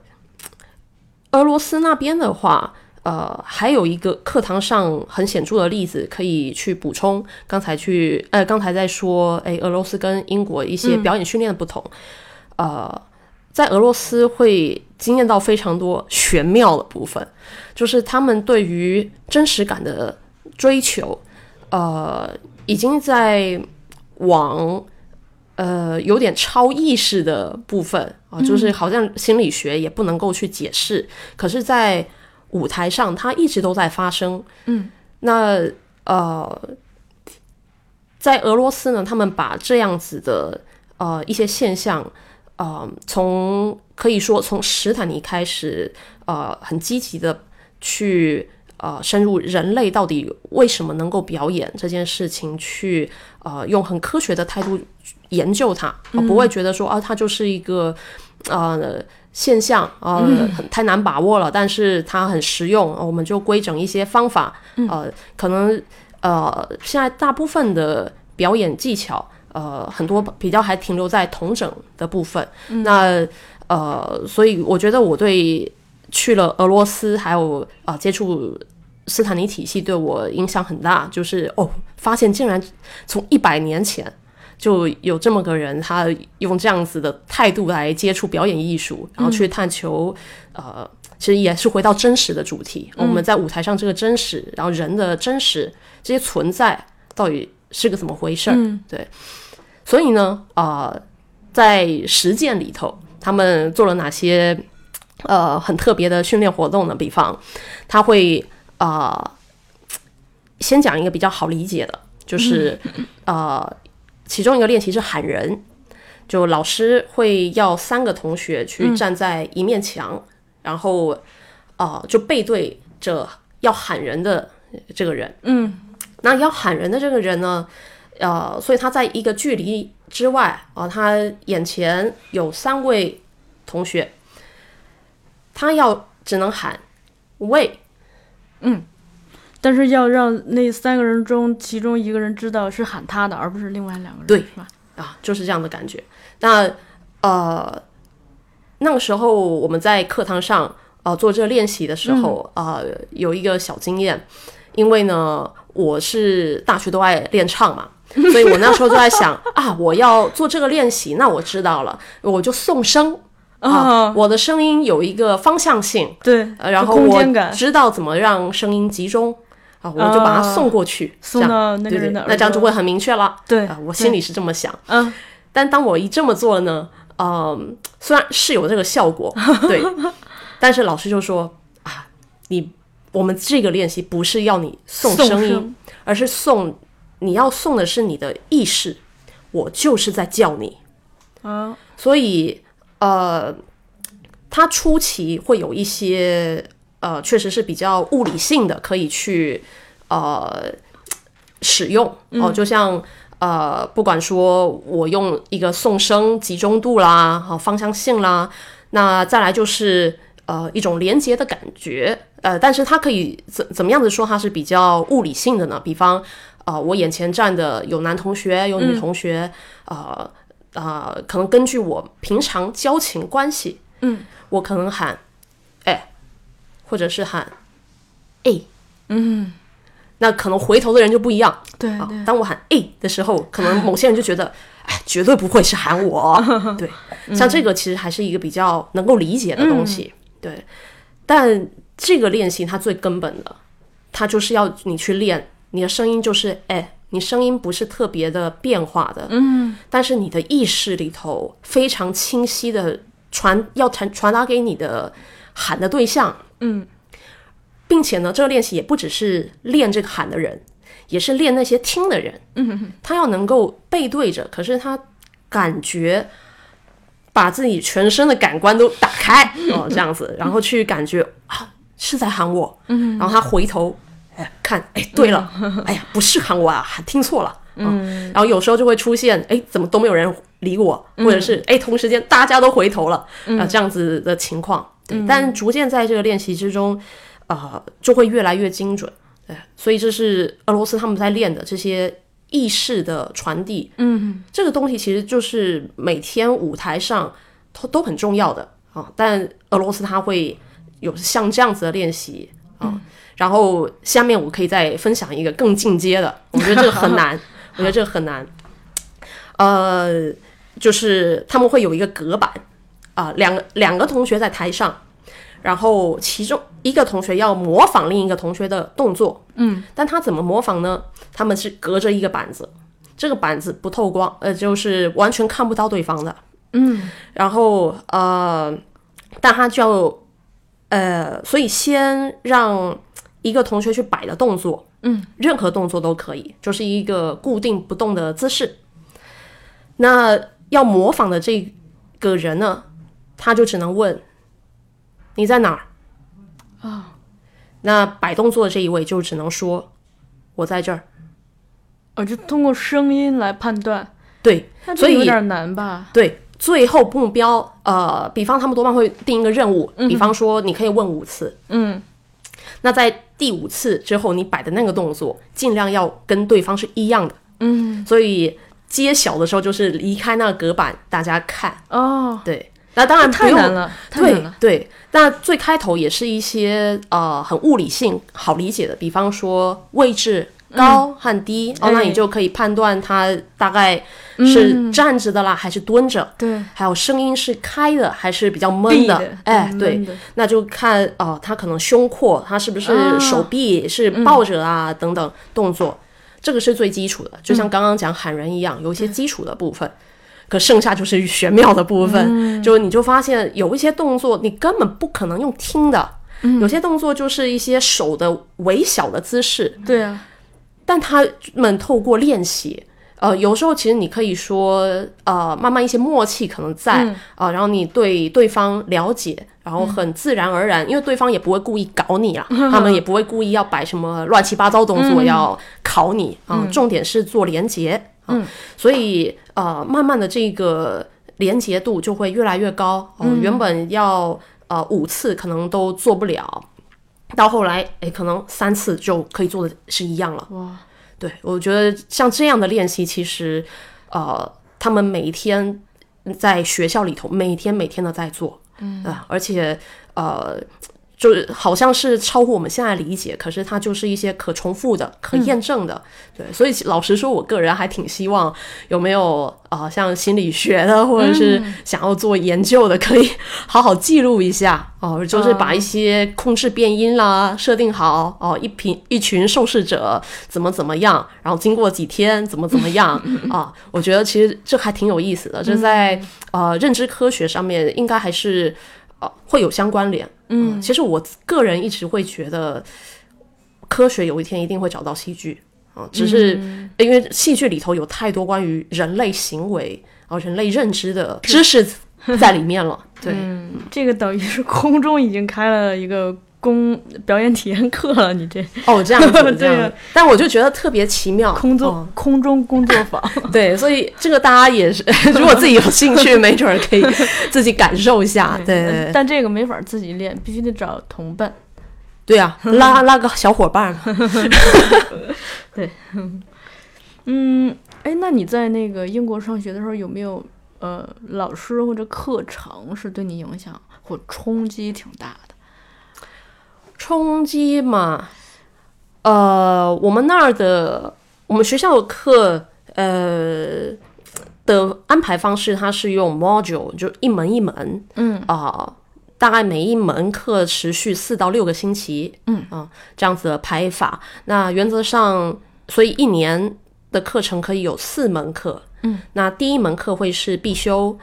俄罗斯那边的话。呃，还有一个课堂上很显著的例子可以去补充。刚才去，呃，刚才在说，哎，俄罗斯跟英国一些表演训练的不同。呃，在俄罗斯会惊艳到非常多玄妙的部分，就是他们对于真实感的追求，呃，已经在往呃有点超意识的部分啊，就是好像心理学也不能够去解释，可是，在舞台上它一直都在发生。嗯，那呃，在俄罗斯呢，他们把这样子的呃一些现象。呃，从可以说从史坦尼开始，呃，很积极的去呃深入人类到底为什么能够表演这件事情，去呃用很科学的态度研究它，不会觉得说啊，它就是一个呃现象啊，很太难把握了，但是它很实用，我们就规整一些方法，呃，可能呃现在大部分的表演技巧。呃，很多比较还停留在同整的部分。那呃，所以我觉得我对去了俄罗斯，还有啊接触斯坦尼体系，对我影响很大。就是哦，发现竟然从一百年前就有这么个人，他用这样子的态度来接触表演艺术，然后去探求呃，其实也是回到真实的主题。我们在舞台上这个真实，然后人的真实这些存在到底。是个怎么回事儿？对，所以呢，啊，在实践里头，他们做了哪些呃很特别的训练活动呢？比方，他会啊，先讲一个比较好理解的，就是呃，其中一个练习是喊人，就老师会要三个同学去站在一面墙，然后啊，就背对着要喊人的这个人，嗯。那要喊人的这个人呢，呃，所以他在一个距离之外啊，他眼前有三位同学，他要只能喊喂，嗯，但是要让那三个人中其中一个人知道是喊他的，而不是另外两个人，对，是吧？啊，就是这样的感觉。那呃，那个时候我们在课堂上呃做这个练习的时候啊，有一个小经验，因为呢。我是大学都爱练唱嘛，所以我那时候就在想 [laughs] 啊，我要做这个练习，那我知道了，我就送声啊，我的声音有一个方向性，对，然后我知道怎么让声音集中啊，我就把它送过去，送到那个人的，那这样就会很明确了。对啊，我心里是这么想，嗯，但当我一这么做呢，嗯，虽然是有这个效果，[laughs] 对，但是老师就说啊，你。我们这个练习不是要你送声音，而是送你要送的是你的意识。我就是在叫你啊，所以呃，它初期会有一些呃，确实是比较物理性的，可以去呃使用哦。就像呃，不管说我用一个送声集中度啦，好方向性啦，那再来就是呃一种连接的感觉。呃，但是它可以怎怎么样子说它是比较物理性的呢？比方，啊，我眼前站的有男同学，有女同学，呃，啊，可能根据我平常交情关系，嗯，我可能喊，哎，或者是喊，哎，嗯，那可能回头的人就不一样，对，当我喊哎的时候，可能某些人就觉得，[laughs] 哎，绝对不会是喊我，[laughs] 对，像这个其实还是一个比较能够理解的东西，对，但。这个练习它最根本的，它就是要你去练你的声音，就是哎，你声音不是特别的变化的，嗯，但是你的意识里头非常清晰的传要传传达给你的喊的对象，嗯，并且呢，这个练习也不只是练这个喊的人，也是练那些听的人，嗯，他要能够背对着，可是他感觉。把自己全身的感官都打开哦，这样子，然后去感觉啊。是在喊我，然后他回头，哎，看，哎，对了，哎呀，不是喊我啊，听错了，嗯，然后有时候就会出现，哎，怎么都没有人理我，或者是，哎，同时间大家都回头了，啊，这样子的情况，对，但逐渐在这个练习之中，啊，就会越来越精准，对，所以这是俄罗斯他们在练的这些意识的传递，嗯，这个东西其实就是每天舞台上都都很重要的啊，但俄罗斯他会。有像这样子的练习啊，然后下面我可以再分享一个更进阶的，[laughs] 我觉得这个很难，我觉得这个很难。呃，就是他们会有一个隔板，啊、两个两个同学在台上，然后其中一个同学要模仿另一个同学的动作，嗯，但他怎么模仿呢？他们是隔着一个板子，这个板子不透光，呃，就是完全看不到对方的，嗯，然后呃，但他就呃，所以先让一个同学去摆的动作，嗯，任何动作都可以，就是一个固定不动的姿势。那要模仿的这个人呢，他就只能问你在哪儿啊？那摆动作的这一位就只能说我在这儿。哦，就通过声音来判断，对，那所以这有点难吧？对，最后目标，呃，比方他们多半会定一个任务，比方说你可以问五次，嗯，那在第五次之后，你摆的那个动作尽量要跟对方是一样的，嗯，所以揭晓的时候就是离开那个隔板，大家看，哦，对，那当然太难了，太难了。对对，那最开头也是一些呃很物理性好理解的，比方说位置高和低，哦，那哎你就可以判断它大概是站着的啦，还是蹲着。对，还有声音是开的还是比较闷的。的？哎，对那就看哦，他可能胸廓，他是不是啊。手臂是抱着啊、等等动作，这个是最基础的，就像刚刚讲喊人一样，有一些基础的部分。可剩下就是玄妙的部分，就你就发现有一些动作你根本不可能用听的，有些动作就是一些手的微小的姿势，对啊，但他们透过练习，呃，有时候其实你可以说，呃，慢慢一些默契可能在啊、然后你对对方了解，然后很自然而然，因为对方也不会故意搞你啊，[laughs] 他们也不会故意要摆什么乱七八糟动作要考你啊、重点是做连接啊、所以呃，慢慢的这个连接度就会越来越高，哦、原本要呃五次可能都做不了。到后来，哎，可能三次就可以做的是一样了。哇，对，我觉得像这样的练习，其实，呃，他们每一天在学校里头，每天每天的在做，嗯啊、而且呃，就是好像是超乎我们现在理解，可是它就是一些可重复的、可验证的，对，所以老实说，我个人还挺希望有没有啊、呃像心理学的，[laughs] 或者是想要做研究的，可以好好记录一下。哦，就是把一些控制变音啦设定好哦，一群一群受试者怎么怎么样，然后经过几天怎么怎么样。[laughs] 啊，我觉得其实这还挺有意思的，这在呃认知科学上面应该还是呃会有相关联。嗯，其实我个人一直会觉得，科学有一天一定会找到戏剧啊，只是因为戏剧里头有太多关于人类行为啊、人类认知的知识在里面了。对，这个等于是空中已经开了一个公表演体验课了，你这 [laughs] 哦，这样子，[laughs] 这对样，但我就觉得特别奇妙，空中、哦空中工作坊，[laughs] 对，所以这个大家也是，如果自己有兴趣，没准儿可以自己感受一下。对对对但这个没法自己练，必须得找同伴。对啊，拉拉个小伙伴嘛。嗯，哎，那你在那个英国上学的时候，有没有呃老师或者课程是对你影响或冲击挺大的？冲击嘛，呃，我们那儿的我们学校的课，呃的安排方式，它是用 module，就一门一门，嗯。啊、大概每一门课持续四到六个星期，嗯。啊、这样子的排法。那原则上，所以一年的课程可以有四门课，嗯，那第一门课会是必修。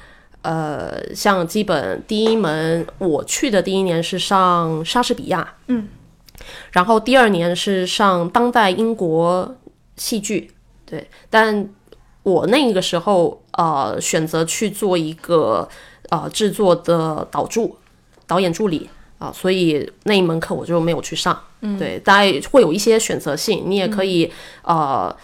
呃，像基本第一门我去的第一年是上莎士比亚，嗯，然后第二年是上当代英国戏剧，对，但我那个时候呃选择去做一个呃制作的导助导演助理啊、所以那一门课我就没有去上，嗯，对，大概会有一些选择性，你也可以、呃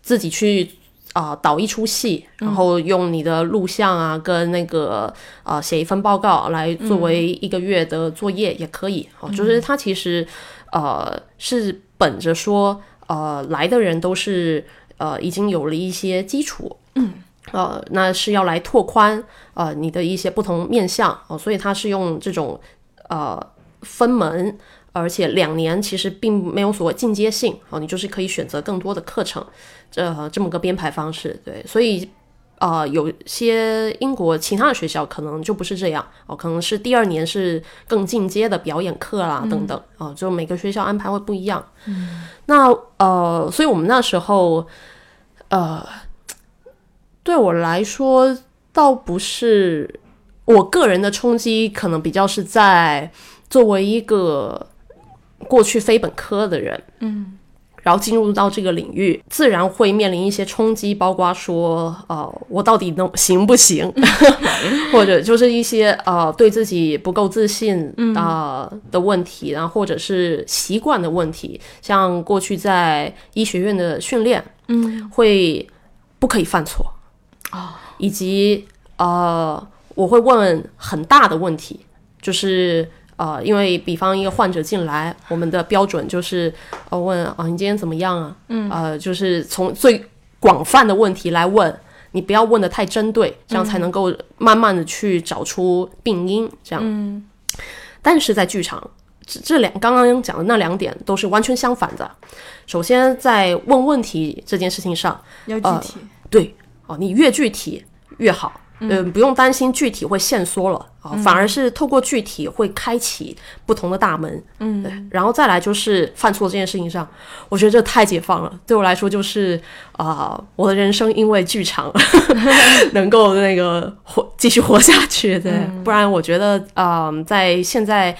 自己去。啊、导一出戏，然后用你的录像啊，跟那个呃写一份报告来作为一个月的作业也可以。哦，就是他其实呃是本着说呃来的人都是呃已经有了一些基础，嗯，呃那是要来拓宽呃你的一些不同面向哦，所以它是用这种呃分门。而且两年其实并没有所谓进阶性哦，你就是可以选择更多的课程，这、这么个编排方式，对，所以呃，有些英国其他的学校可能就不是这样哦，可能是第二年是更进阶的表演课啦等等哦，就每个学校安排会不一样。嗯，那呃，所以我们那时候呃，对我来说倒不是我个人的冲击，可能比较是在作为一个过去非本科的人，嗯。然后进入到这个领域，自然会面临一些冲击，包括说，呃，我到底能行不行，[laughs] 或者就是一些呃对自己不够自信啊、呃的问题，然后或者是习惯的问题，像过去在医学院的训练，嗯。会不可以犯错。哦，以及呃，我会问很大的问题，就是呃，因为比方一个患者进来，我们的标准就是呃问啊、你今天怎么样啊？嗯，呃，就是从最广泛的问题来问，你不要问的太针对，这样才能够慢慢的去找出病因，这样。嗯但是在剧场，这这两刚刚讲的那两点都是完全相反的。首先，在问问题这件事情上，要具体，对哦，你越具体越好，嗯、不用担心具体会限缩了啊、反而是透过具体会开启不同的大门，嗯。对，然后再来就是犯错这件事情上，我觉得这太解放了，对我来说就是啊、我的人生因为剧场 [laughs] [laughs] 能够那个活继续活下去，[laughs] 对，不然我觉得啊、在现在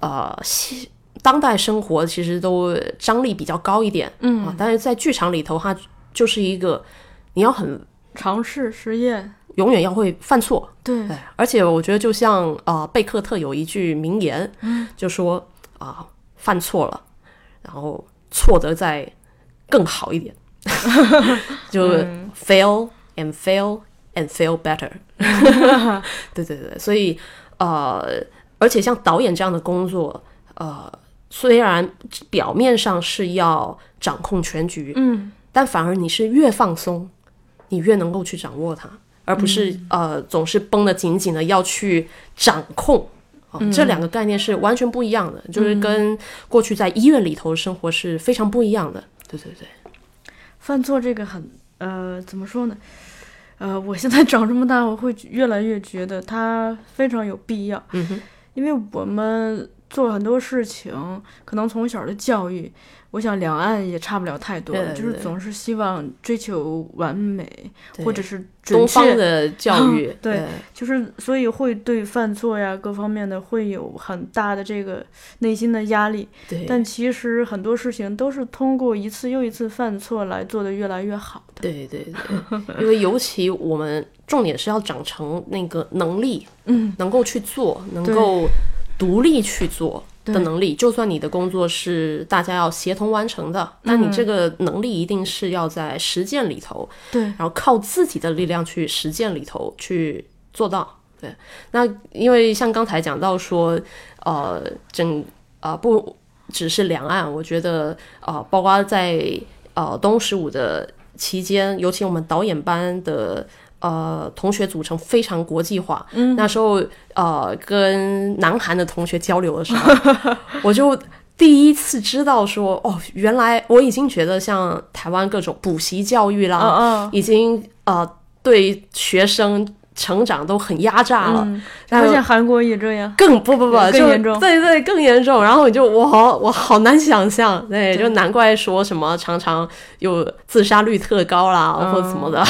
呃西当代生活其实都张力比较高一点，嗯。啊，但是在剧场里头，它就是一个你要很尝试实验，永远要会犯错，对，对，而且我觉得就像呃贝克特有一句名言，就说啊、犯错了，然后错得再更好一点，[laughs] 就 fail and fail and fail better，[laughs] 对对对，所以呃，而且像导演这样的工作，呃，虽然表面上是要掌控全局，嗯。但反而你是越放松，你越能够去掌握它，而不是、呃总是绷得紧紧的要去掌控。哦这两个概念是完全不一样的，就是跟过去在医院里头生活是非常不一样的。对对对，犯错这个很呃，怎么说呢？呃，我现在长这么大，我会越来越觉得它非常有必要，嗯哼，因为我们做很多事情，可能从小的教育，我想两岸也差不了太多，对对就是总是希望追求完美，或者是准东方确，的教育，[laughs] 对就是所以会对犯错呀各方面的会有很大的这个内心的压力。对但其实很多事情都是通过一次又一次犯错来做的越来越好的。对对对，因为尤其我们重点是要长成那个能力，[laughs] 嗯，能够去做，能够独立去做的能力。就算你的工作是大家要协同完成的，但你嗯这个能力一定是要在实践里头，对，然后靠自己的力量去实践里头去做到。对，那因为像刚才讲到说，呃，整呃不只是两岸，我觉得呃，包括在呃东十五的期间，尤其我们导演班的。呃，同学组成非常国际化。嗯，那时候呃，跟南韩的同学交流的时候，[laughs] 我就第一次知道说，哦，原来我已经觉得像台湾各种补习教育啦，已经呃对学生成长都很压榨了，发现韩国也这样。更不不不更严重对对更严重。然后你就我好我好难想象，对，就难怪说什么常常有自杀率特高啦，嗯或者怎么的。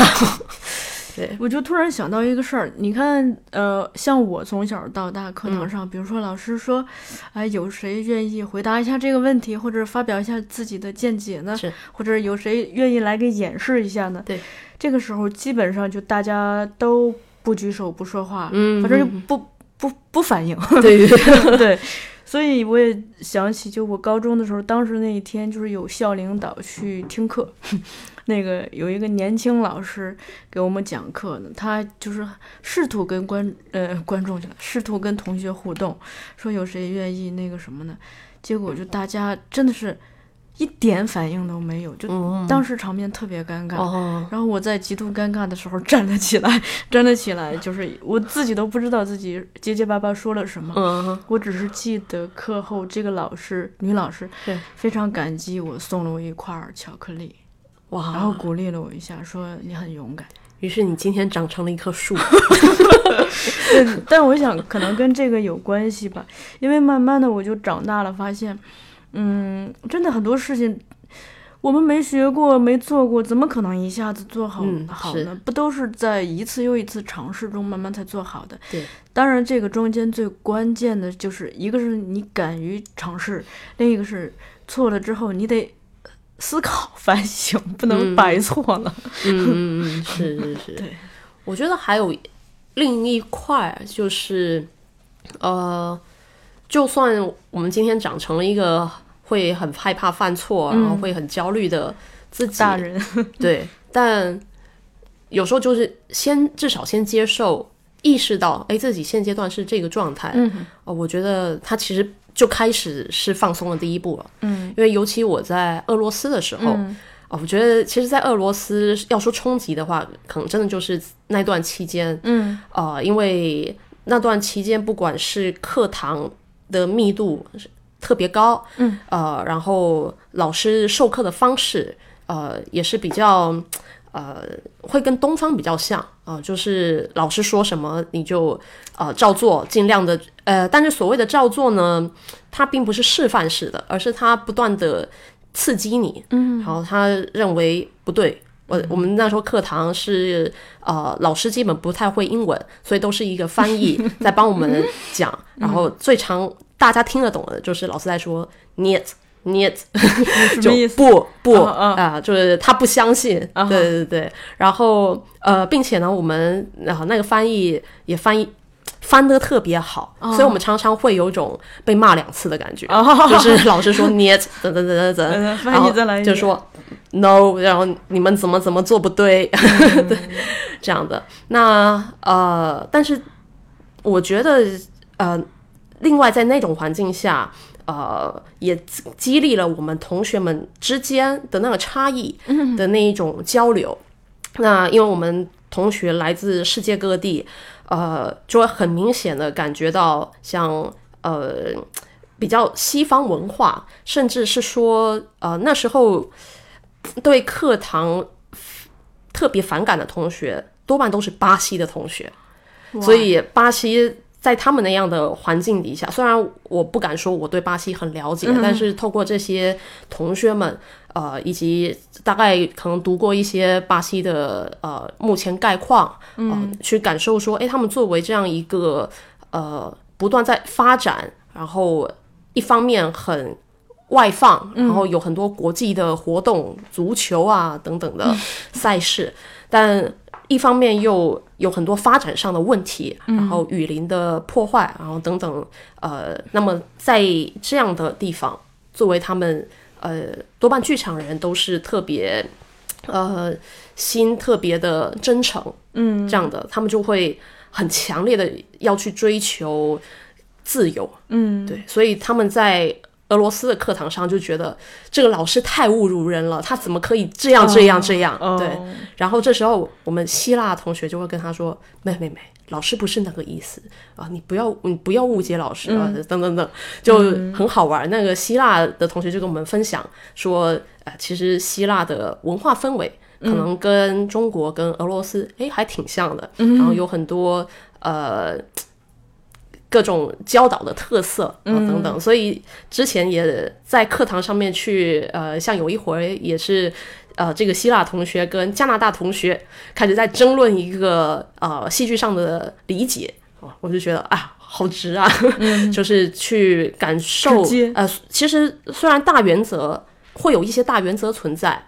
我就突然想到一个事儿，你看，呃，像我从小到大课堂上，比如说老师说，哎，有谁愿意回答一下这个问题，或者发表一下自己的见解呢？是，或者有谁愿意来给演示一下呢？对，这个时候基本上就大家都不举手不说话，嗯反正就不不不反应。对对对，[laughs] [laughs] 对，所以我也想起，就我高中的时候，当时那一天就是有校领导去听课，那个有一个年轻老师给我们讲课呢，他就是试图跟观呃观众去了，试图跟同学互动，说有谁愿意那个什么呢？结果就大家真的是一点反应都没有，就嗯，当时场面特别尴尬。哦，然后我在极度尴尬的时候站了起来，站了起来，就是我自己都不知道自己结结巴巴说了什么。嗯，我只是记得课后这个老师，女老师，对，非常感激我，送了我一块儿巧克力，哇，然后鼓励了我一下，说你很勇敢。于是你今天长成了一棵树。[laughs] 对，但我想可能跟这个有关系吧，因为慢慢的我就长大了，发现，嗯，真的很多事情我们没学过、没做过，怎么可能一下子做好、嗯好呢？不都是在一次又一次尝试中慢慢才做好的？对，当然这个中间最关键的就是一个是你敢于尝试，另一个是错了之后你得思考反省，不能嗯。白错了。嗯嗯嗯，是是是。[laughs] 对，我觉得还有另一块就是，呃，就算我们今天长成了一个会很害怕犯错，然后会很焦虑的自己，大人，[laughs] 对，但有时候就是先至少先接受，意识到，哎，自己现阶段是这个状态，嗯。哦，我觉得他其实就开始是放松的第一步了。嗯因为尤其我在俄罗斯的时候，嗯哦，我觉得其实，在俄罗斯要说冲击的话，可能真的就是那段期间，嗯呃，因为那段期间不管是课堂的密度特别高，嗯，呃，然后老师授课的方式，呃，也是比较。呃，会跟东方比较像啊、呃就是老师说什么你就呃照做，尽量的呃，但是所谓的照做呢，它并不是示范式的，而是它不断的刺激你，嗯，然后他认为不对。我我们那时候课堂是呃老师基本不太会英文，所以都是一个翻译 [laughs] 在帮我们讲，[laughs] 然后最常大家听得懂的就是老师在说 niet niet，就 [laughs] 什么意思？不不啊啊、就是他不相信，啊对对对，然后呃，并且呢，我们然后那个翻译也翻译翻得特别好，所以我们常常会有种被骂两次的感觉，哦就是老师说 [laughs] 等等等，嗯然翻译后再来一遍就说 no，然后你们怎么怎么做不对，嗯 [laughs] 对这样的。那呃，但是我觉得呃，另外在那种环境下。呃，也激励了我们同学们之间的那个差异的那一种交流。那因为我们同学来自世界各地，呃，就会很明显的感觉到像呃比较西方文化，甚至是说呃那时候对课堂特别反感的同学，多半都是巴西的同学。所以巴西在他们那样的环境底下，虽然我不敢说我对巴西很了解，但是透过这些同学们，呃，以及大概可能读过一些巴西的呃目前概况，呃，去感受说，诶，他们作为这样一个呃不断在发展，然后一方面很。外放，然后有很多国际的活动，足球啊等等的赛事，但一方面又有很多发展上的问题，然后雨林的破坏，然后等等，呃，那么在这样的地方，作为他们呃多半剧场人都是特别呃心特别的真诚，嗯，这样的，他们就会很强烈的要去追求自由，嗯，对，所以他们在。俄罗斯的课堂上就觉得这个老师太侮辱人了，他怎么可以这样这样这样？哦对，然后这时候我们希腊同学就会跟他说：“没没没，老师不是那个意思啊，你不要你不要误解老师啊，等等等，就很好玩。那个希腊的同学就跟我们分享说，呃，其实希腊的文化氛围可能跟中国跟俄罗斯哎还挺像的，然后有很多呃。”各种教导的特色啊、等等，所以之前也在课堂上面去呃，像有一回也是呃，这个希腊同学跟加拿大同学开始在争论一个呃戏剧上的理解，啊我就觉得啊，好值啊，[laughs] 就是去感受呃，其实虽然大原则会有一些大原则存在，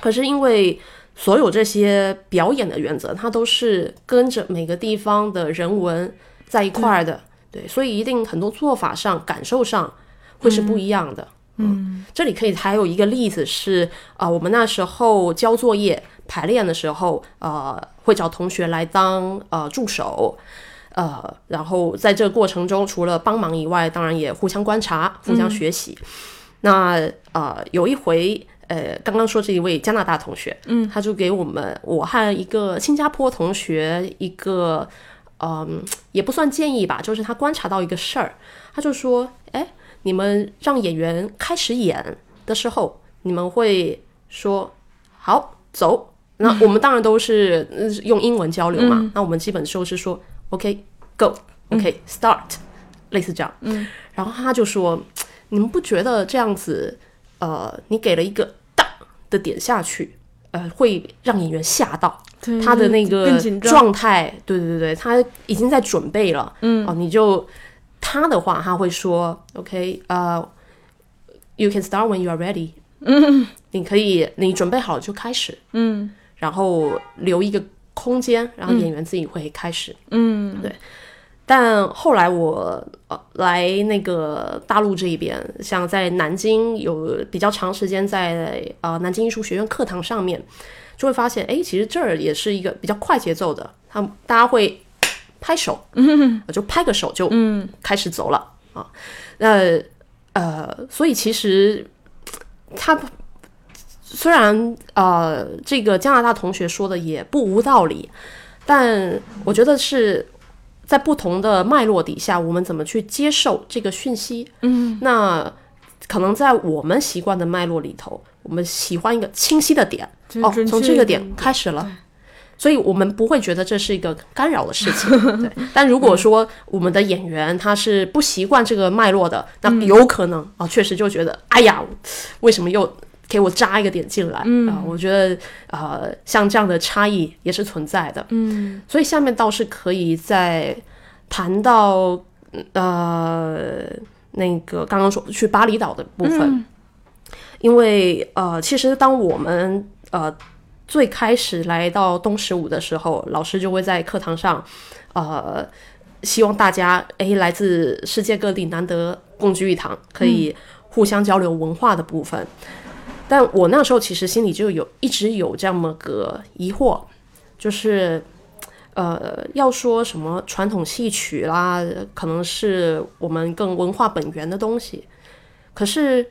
可是因为所有这些表演的原则，它都是跟着每个地方的人文在一块儿的，对，所以一定很多做法上、感受上会是不一样的。嗯，这里可以还有一个例子是，啊、我们那时候交作业排练的时候，呃，会找同学来当呃助手。呃，然后在这个过程中，除了帮忙以外，当然也互相观察、互相学习。那呃，有一回，呃，刚刚说这一位加拿大同学，嗯，他就给我们，我和一个新加坡同学一个，嗯，也不算建议吧，就是他观察到一个事儿，他就说，哎，你们让演员开始演的时候，你们会说好走，那我们当然都是呃用英文交流嘛。那我们基本就是说，OK go，OK、start，类似这样。嗯，然后他就说，你们不觉得这样子，呃，你给了一个大的点下去，呃，会让演员吓到。对他的那个状态，对对对对，他已经在准备了。嗯，哦，你就他的话，他会说，OK，呃、y o u can start when you are ready。嗯，你可以，你准备好了就开始。嗯，然后留一个空间，然后演员自己会开始。嗯，对。但后来我呃来那个大陆这一边，像在南京有比较长时间在呃南京艺术学院课堂上面，就会发现，哎，其实这儿也是一个比较快节奏的，他大家会拍手，嗯，就拍个手就嗯开始走了啊。那呃，所以其实他虽然呃这个加拿大同学说的也不无道理，但我觉得是在不同的脉络底下，我们怎么去接受这个讯息？嗯，那可能在我们习惯的脉络里头，我们喜欢一个清晰的点，哦，从这个点点开始了。所以我们不会觉得这是一个干扰的事情，[laughs] 对。但如果说我们的演员他是不习惯这个脉络的，那有可能啊、确实就觉得，哎呀，为什么又给我扎一个点进来？啊、我觉得呃，像这样的差异也是存在的。嗯，所以下面倒是可以再谈到呃那个刚刚说去巴厘岛的部分，因为呃，其实当我们呃最开始来到东十五的时候，老师就会在课堂上，呃，希望大家诶来自世界各地难得共聚一堂，可以互相交流文化的部分。但我那时候其实心里就有一直有这么个疑惑，就是呃，要说什么传统戏曲啦，可能是我们更文化本源的东西。可是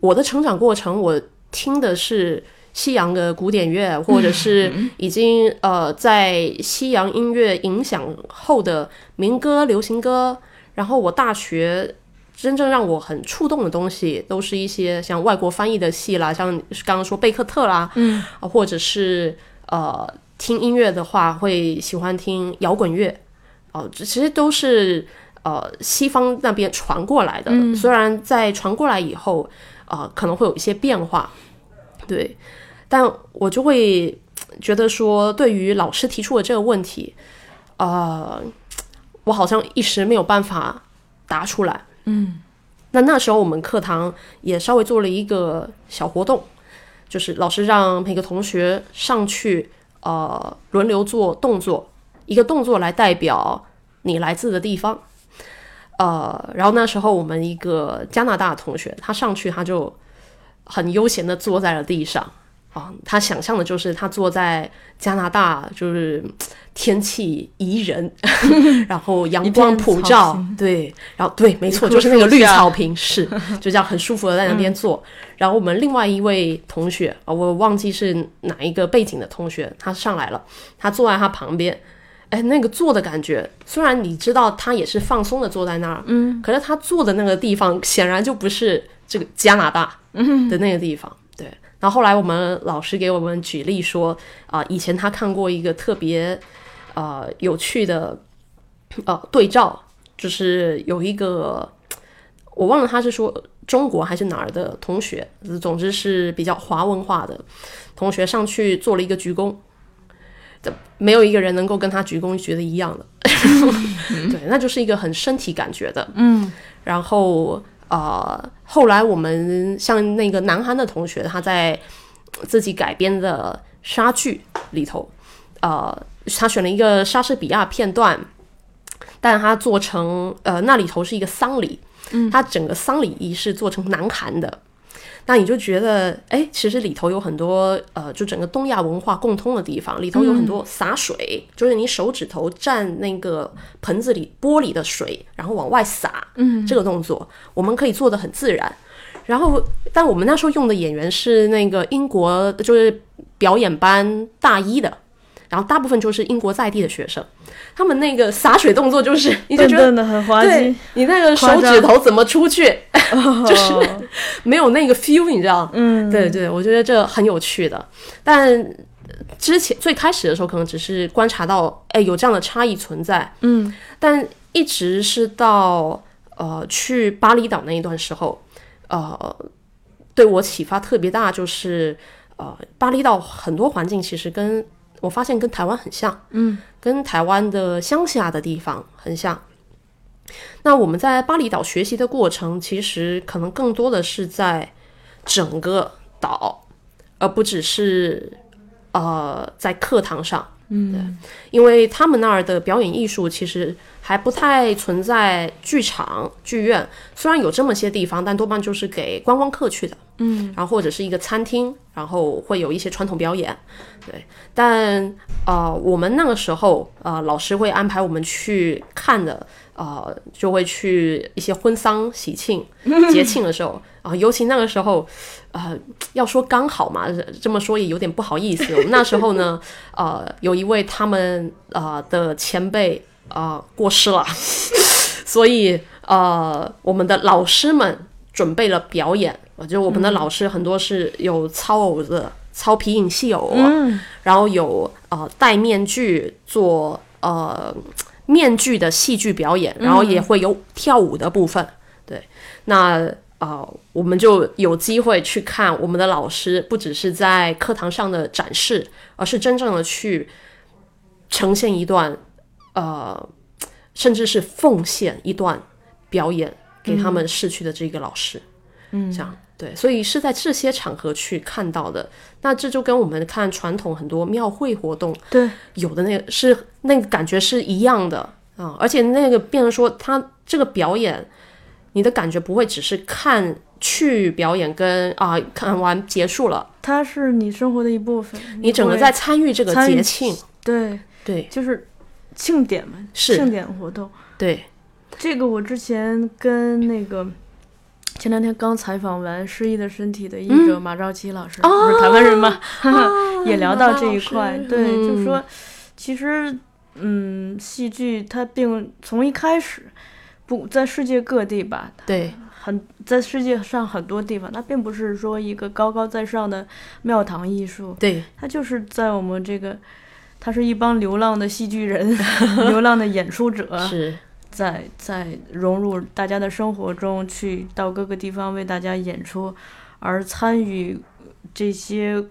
我的成长过程，我听的是西洋的古典乐，或者是已经呃在西洋音乐影响后的民歌、流行歌。然后我大学真正让我很触动的东西，都是一些像外国翻译的戏啦，像刚刚说贝克特啦，嗯，或者是呃听音乐的话，会喜欢听摇滚乐，哦、这其实都是呃西方那边传过来的。虽然在传过来以后，呃可能会有一些变化，对，但我就会觉得说，对于老师提出的这个问题，呃，我好像一时没有办法答出来。嗯，那那时候我们课堂也稍微做了一个小活动，就是老师让每个同学上去，呃，轮流做动作，一个动作来代表你来自的地方。呃，然后那时候我们一个加拿大的同学，他上去他就很悠闲的坐在了地上啊，他想象的就是他坐在加拿大，就是天气宜人，[laughs] 然后阳光普照，对，然后对，没错，就是那个绿草坪，是就这样很舒服的在那边坐。然后我们另外一位同学啊，我忘记是哪一个背景的同学，他上来了，他坐在他旁边。哎，那个坐的感觉，虽然你知道他也是放松的坐在那儿，嗯，可是他坐的那个地方显然就不是这个加拿大的那个地方，对。然后后来我们老师给我们举例说，啊、以前他看过一个特别呃有趣的呃对照，就是有一个我忘了他是说中国还是哪儿的同学，总之是比较华文化的同学上去做了一个鞠躬。没有一个人能够跟他鞠躬觉得一样的，[laughs] 对，那就是一个很身体感觉的，嗯，然后呃，后来我们像那个南韩的同学，他在自己改编的莎剧里头，呃，他选了一个莎士比亚片段，但他做成呃那里头是一个丧礼，嗯，他整个丧礼仪式做成南韩的，那你就觉得，哎，其实里头有很多呃，就整个东亚文化共通的地方，里头有很多洒水，就是你手指头蘸那个盆子里玻璃的水，然后往外洒，嗯，这个动作我们可以做的很自然。然后，但我们那时候用的演员是那个英国，就是表演班大一的，然后大部分就是英国在地的学生，他们那个洒水动作就是，你就觉得很滑稽，你那个手指头怎么出去，[laughs] 就是哦没有那个 feel，你知道？嗯，对对，我觉得这很有趣的。但之前最开始的时候，可能只是观察到，哎，有这样的差异存在，嗯，但一直是到呃去巴厘岛那一段时候，呃，对我启发特别大，就是呃巴厘岛很多环境其实跟我发现跟台湾很像，嗯，跟台湾的乡下的地方很像。那我们在巴厘岛学习的过程，其实可能更多的是在整个岛，而不只是呃在课堂上。嗯，对，因为他们那儿的表演艺术其实还不太存在剧场、剧院，虽然有这么些地方，但多半就是给观光客去的。嗯，然后或者是一个餐厅，然后会有一些传统表演。对，但呃，我们那个时候呃，老师会安排我们去看的。呃，就会去一些婚丧喜庆、节庆的时候啊，[laughs] 尤其那个时候，呃，要说刚好嘛，这么说也有点不好意思。我们那时候呢，[laughs] 呃，有一位他们啊的前辈啊过世了，[laughs] 所以呃，我们的老师们准备了表演，我就我们的老师很多是有操偶的，操皮影戏偶，然后有呃戴面具做呃。面具的戏剧表演，然后也会有跳舞的部分。对，那呃，我们就有机会去看我们的老师，不只是在课堂上的展示，而是真正的去呈现一段呃，甚至是奉献一段表演给他们逝去的这个老师。嗯，这样。对，所以是在这些场合去看到的。那这就跟我们看传统很多庙会活动，对，有的那个是那个感觉是一样的啊。而且那个变成说，他这个表演，你的感觉不会只是看去表演，跟啊看完结束了，它是你生活的一部分，你整个在参与这个节庆，对对，就是庆典嘛，是庆典活动。对，这个我之前跟那个。前两天刚采访完《失忆的身体》的译者马兆琪老师，不是台湾人嘛，[laughs] 也聊到这一块。对，就说其实，嗯，戏剧它并从一开始不在世界各地吧，对，很在世界上很多地方，它并不是说一个高高在上的庙堂艺术，对，它就是在我们这个，它是一帮流浪的戏剧人，[laughs] 流浪的演出者，是。在在融入大家的生活中，去到各个地方为大家演出，而参与这些。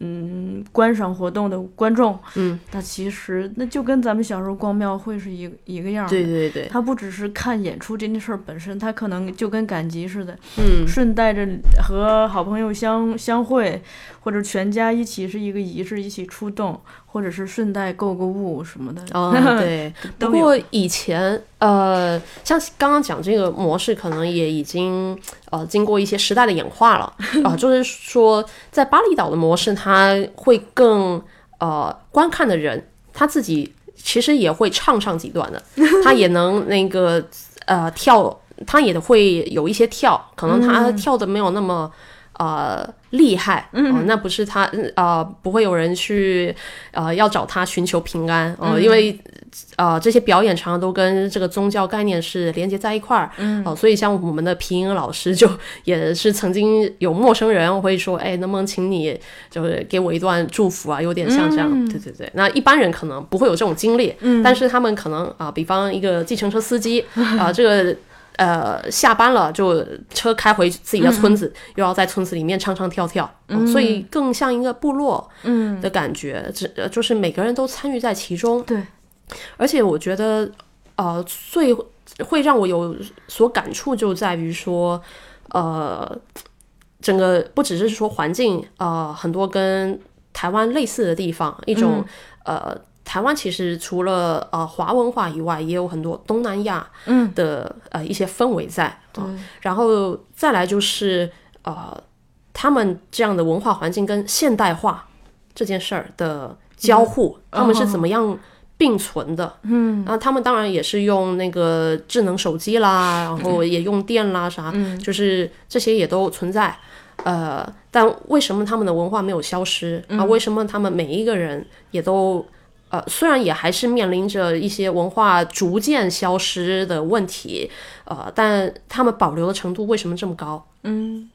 嗯，观赏活动的观众，嗯，那其实那就跟咱们小时候逛庙会是一一个样儿。对对对，他不只是看演出这件事儿本身，他可能就跟赶集似的，嗯，顺带着和好朋友相相会，或者全家一起是一个仪式，一起出动，或者是顺带购个物什么的。哦，[laughs] 对。不过以前，呃，像刚刚讲这个模式，可能也已经。呃，经过一些时代的演化了啊，[laughs] 就是说，在巴厘岛的模式，它会更呃，观看的人他自己其实也会唱上几段的，[laughs] 他也能那个呃跳，他也会有一些跳，可能他跳的没有那么呃厉害，嗯，那不是他呃不会有人去呃要找他寻求平安哦，因为。呃，这些表演常常都跟这个宗教概念是连接在一块儿，嗯，哦，所以像我们的皮影老师就也是曾经有陌生人会说，哎，能不能请你就是给我一段祝福啊？有点像这样，对对对。那一般人可能不会有这种经历，嗯，但是他们可能啊，比方一个计程车司机 [laughs] 啊，这个呃下班了就车开回自己的村子，又要在村子里面唱唱跳跳，嗯，所以更像一个部落嗯。的感觉，这就是每个人都参与在其中，对。而且我觉得，呃，最会让我有所感触，就在于说，呃，整个不只是说环境，呃，很多跟台湾类似的地方，一种呃，台湾其实除了呃华文化以外，也有很多东南亚的呃一些氛围在，嗯，然后再来就是呃，他们这样的文化环境跟现代化这件事儿的交互，他们是怎么样？并存的，嗯，然后他们当然也是用那个智能手机啦，然后也用电啦，啥，就是这些也都存在，呃，但为什么他们的文化没有消失？啊？为什么他们每一个人也都，呃，虽然也还是面临着一些文化逐渐消失的问题，呃，但他们保留的程度为什么这么高？嗯，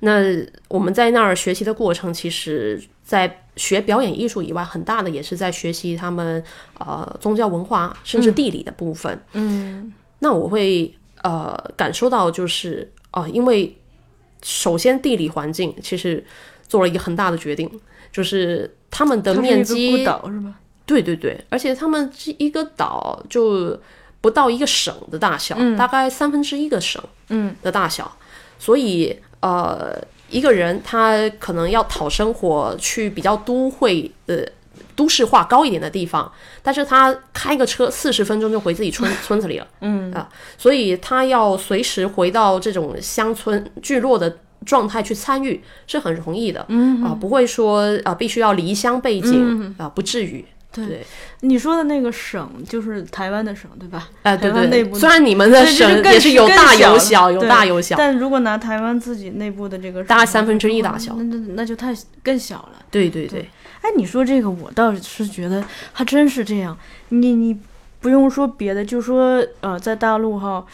那我们在那儿学习的过程，其实，在学表演艺术以外，很大的也是在学习他们呃宗教文化甚至地理的部分。嗯那我会呃感受到就是呃，因为首先地理环境其实做了一个很大的决定，就是他们的面积孤岛是吧？对对对，而且他们这一个岛就不到一个省的大小，大概三分之一个省嗯的大小，所以呃，一个人他可能要讨生活，去比较都会的都市化高一点的地方，但是他开个车四十分钟就回自己村 [laughs] 村子里了，嗯啊，所以他要随时回到这种乡村聚落的。状态去参与是很容易的，嗯啊，不会说啊必须要离乡背井、啊，不至于。对。对，你说的那个省就是台湾的省对吧？哎，对对对，内部虽然你们的省也是有大有小，有大有小，但如果拿台湾自己内部的这个，大概三分之一大小。那那那就太更小了。对对对，哎，你说这个，我倒是觉得还真是这样。你你不用说别的，就说呃，在大陆哈，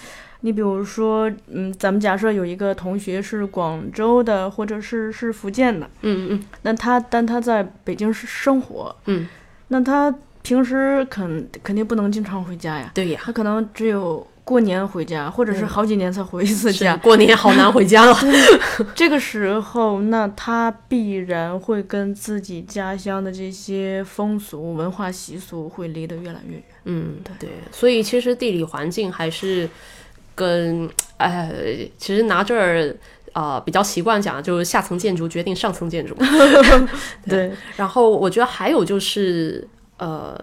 你比如说，嗯，咱们假设有一个同学是广州的，或者是是福建的，嗯嗯嗯。那他但他在北京是生活，嗯，那他平时肯肯定不能经常回家呀，对呀，他可能只有过年回家，或者是好几年才回一次家。是过年好难回家了，[laughs] 这个时候，那他必然会跟自己家乡的这些风俗、文化习俗会离得越来越远。嗯，对，所以其实地理环境还是跟呃，其实拿这儿。呃，比较习惯讲的就是下层建筑决定上层建筑，[laughs] 对，然后我觉得还有就是，呃，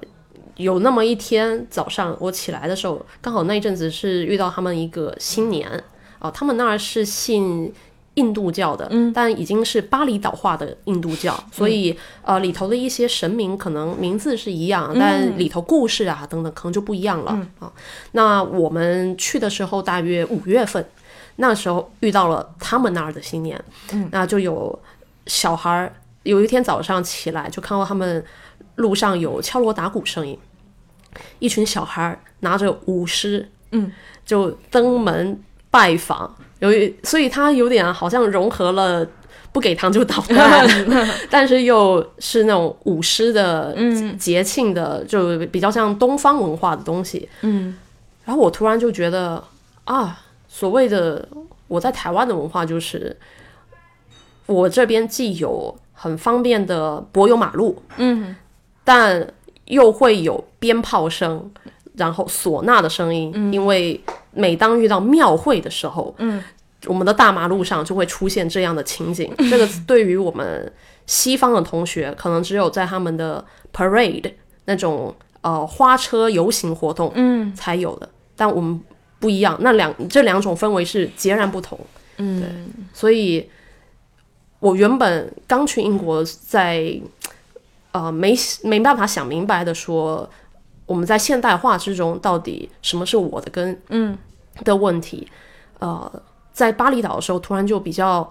有那么一天早上我起来的时候，刚好那一阵子是遇到他们一个新年啊、他们那儿是信印度教的，嗯但已经是巴厘岛化的印度教，所以呃里头的一些神明可能名字是一样，但里头故事啊等等可能就不一样了、啊。那我们去的时候大约五月份。那时候遇到了他们那儿的新年，嗯，那就有小孩儿，有一天早上起来就看到他们路上有敲锣打鼓声音，一群小孩儿拿着舞狮，嗯，就登门拜访，由于所以他有点好像融合了。不给糖就捣蛋，[laughs] 但是又是那种舞狮的节庆的，就比较像东方文化的东西。嗯，然后我突然就觉得啊，所谓的我在台湾的文化，就是我这边既有很方便的柏油马路，嗯，但又会有鞭炮声，然后唢呐的声音，因为每当遇到庙会的时候，嗯，我们的大马路上就会出现这样的情景。[laughs] 这个对于我们西方的同学，可能只有在他们的 parade 那种呃花车游行活动，嗯，才有的。但我们不一样，那两这两种氛围是截然不同。嗯，所以，我原本刚去英国在，呃，没没办法想明白的说，我们在现代化之中到底什么是我的根，嗯，的问题，呃，在巴厘岛的时候突然就比较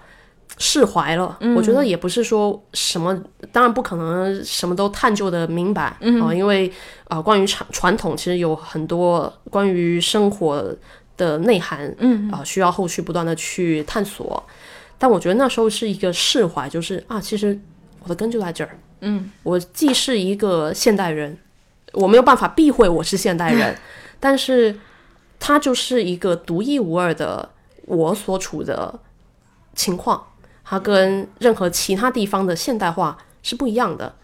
释怀了。我觉得也不是说什么，当然不可能什么都探究的明白啊、因为啊、呃关于传传统其实有很多关于生活的内涵，嗯啊、需要后续不断的去探索。但我觉得那时候是一个释怀，就是啊，其实我的根就在这儿。嗯，我既是一个现代人，我没有办法避讳我是现代人，[laughs] 但是它就是一个独一无二的我所处的情况，它跟任何其他地方的现代化是不一样的。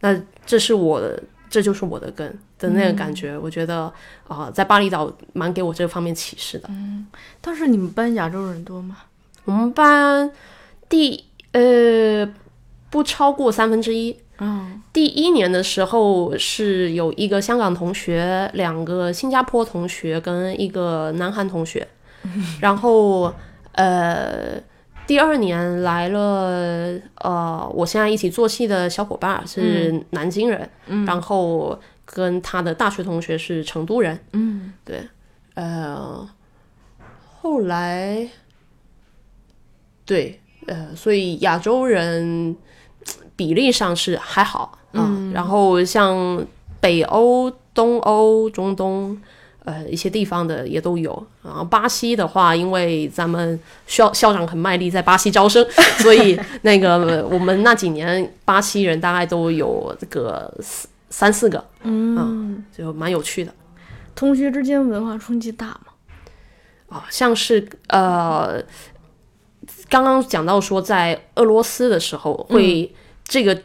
那这是我的，这就是我的根的那个感觉。我觉得啊、在巴厘岛蛮给我这方面启示的。嗯但是你们班亚洲人多吗？我们班第呃不超过三分之一。嗯第一年的时候是有一个香港同学，两个新加坡同学跟一个南韩同学，然后呃第二年来了呃我现在一起做戏的小伙伴是南京人，然后跟他的大学同学是成都人，嗯。对，呃后来对呃所以亚洲人。比例上是还好嗯、然后像北欧、东欧、中东，呃一些地方的也都有。然后巴西的话，因为咱们校校长很卖力在巴西招生，[laughs] 所以那个我们那几年巴西人大概都有这个四三四个，嗯，就蛮有趣的。同学之间文化冲击大吗？啊，像是呃，刚刚讲到说在俄罗斯的时候，会这个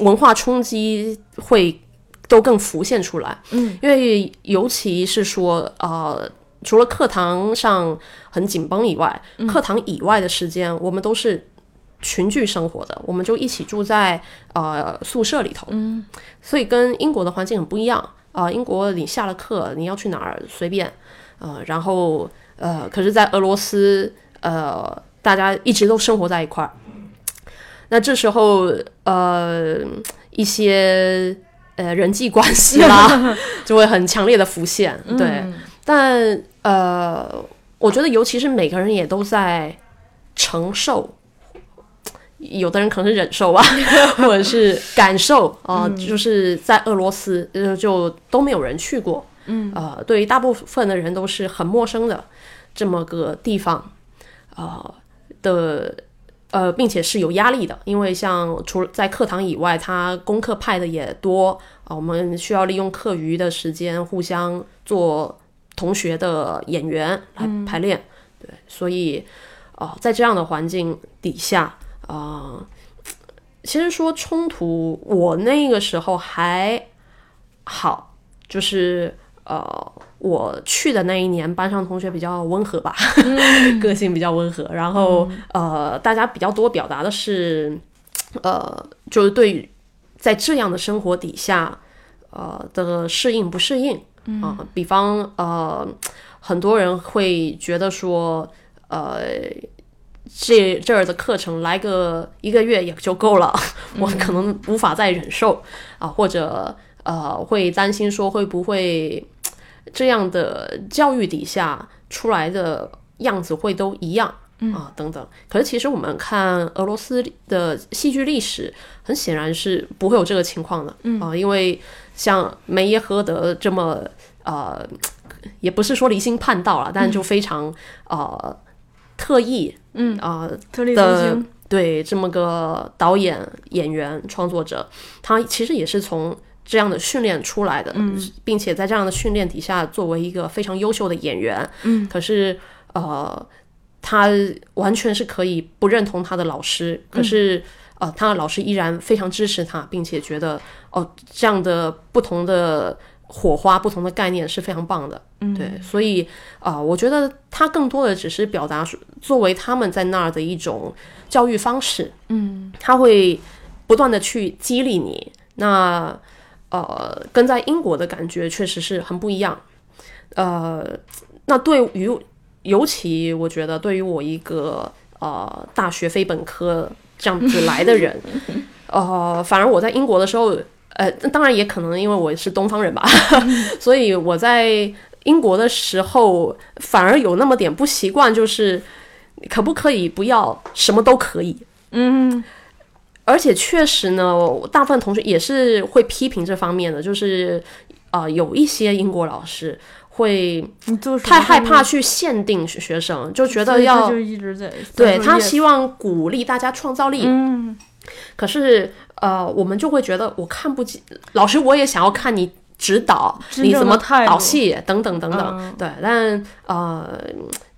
文化冲击会都更浮现出来。嗯，因为尤其是说呃，除了课堂上很紧绷以外，课堂以外的时间，我们都是群居生活的，我们就一起住在呃宿舍里头。嗯，所以跟英国的环境很不一样。啊、英国你下了课你要去哪儿随便，呃，然后呃，可是，在俄罗斯，呃，大家一直都生活在一块儿。那这时候，呃，一些呃人际关系啦，[laughs] 就会很强烈的浮现。对，但呃，我觉得尤其是每个人也都在承受。有的人可能是忍受吧，[laughs] 或者是感受 [laughs] 啊、呃就是在俄罗斯，呃，就都没有人去过，嗯，呃，对于大部分的人都是很陌生的这么个地方，呃的，呃，并且是有压力的，因为像除了在课堂以外，他功课派的也多啊、我们需要利用课余的时间互相做同学的演员来排练，对，所以，哦、在这样的环境底下。啊、其实说冲突，我那个时候还好，就是呃，我去的那一年，班上同学比较温和吧，[laughs] 个性比较温和，然后、呃，大家比较多表达的是，呃，就是对于在这样的生活底下，呃的适应不适应。啊、比方呃，很多人会觉得说，呃。这这儿的课程来个一个月也就够了，[laughs] 我可能无法再忍受。啊，或者呃会担心说会不会 [tsk] 这样的教育底下出来的样子会都一样啊等等。可是其实我们看俄罗斯的戏剧历史，很显然是不会有这个情况的啊，因为像梅耶赫德这么呃，[tsk] 也不是说离心叛道了，但就非常呃特意。嗯啊、特立独的行。对这么个导演、演员、创作者，他其实也是从这样的训练出来的，嗯。并且在这样的训练底下，作为一个非常优秀的演员，嗯，可是呃，他完全是可以不认同他的老师，可是、呃，他的老师依然非常支持他，并且觉得哦，这样的不同的火花、不同的概念是非常棒的。嗯，对，所以啊、我觉得他更多的只是表达说作为他们在那儿的一种教育方式，嗯。他会不断的去激励你。那呃，跟在英国的感觉确实是很不一样。呃，那对于尤其我觉得对于我一个呃大学非本科这样子来的人，[laughs] 呃，反而我在英国的时候，呃，当然也可能因为我是东方人吧，[laughs] 所以我在英国的时候反而有那么点不习惯，就是可不可以不要什么都可以？嗯而且确实呢，我大部分同学也是会批评这方面的，就是呃，有一些英国老师会太害怕去限定学生，就觉得要就一直在对他希望鼓励大家创造力，嗯。可是呃，我们就会觉得我看不起老师，我也想要看你指导，你怎么导戏等等等等，嗯。对，但呃。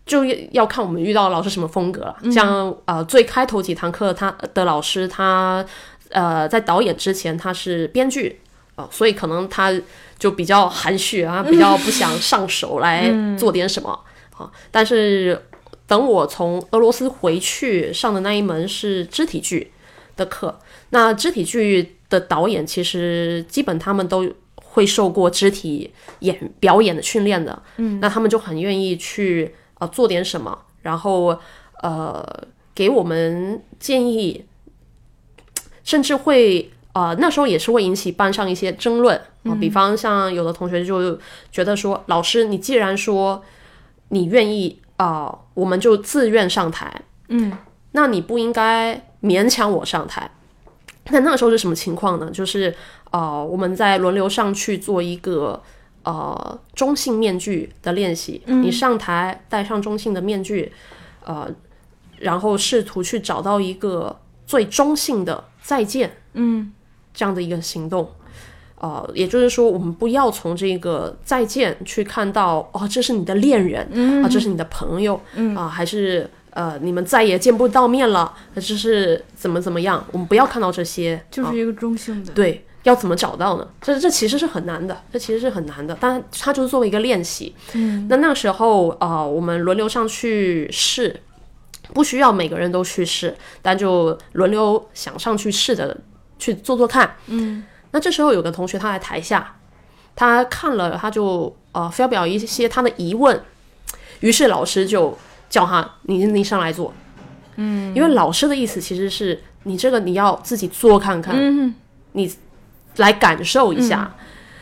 就要看我们遇到的老师什么风格嗯了。像呃最开头几堂课，他的老师他呃在导演之前他是编剧哦、所以可能他就比较含蓄啊，比较不想上手来嗯做点什么啊。[laughs] 但是等我从俄罗斯回去上的那一门是肢体剧的课，那肢体剧的导演其实基本他们都会受过肢体演表演的训练的，嗯，那他们就很愿意去呃做点什么，然后呃给我们建议，甚至会呃那时候也是会引起班上一些争论啊、比方像有的同学就觉得说，老师你既然说你愿意啊、我们就自愿上台，嗯那你不应该勉强我上台。那那个时候是什么情况呢？就是呃，我们在轮流上去做一个呃中性面具的练习。你上台戴上中性的面具，呃，然后试图去找到一个最中性的再见，嗯，这样的一个行动。呃，也就是说，我们不要从这个再见去看到哦，这是你的恋人，啊，这是你的朋友，啊，还是呃，你们再也见不到面了，这是怎么怎么样？我们不要看到这些，就是一个中性的。对，要怎么找到呢？这这其实是很难的，这其实是很难的。但它就是作为一个练习。嗯，那那个时候啊，我们轮流上去试，不需要每个人都去试，但就轮流想上去试的去做做看。嗯。那这时候有个同学他在台下，他看了他就呃发表一些他的疑问，于是老师就叫他你你上来做，嗯，因为老师的意思其实是你这个你要自己做看看，嗯，你来感受一下，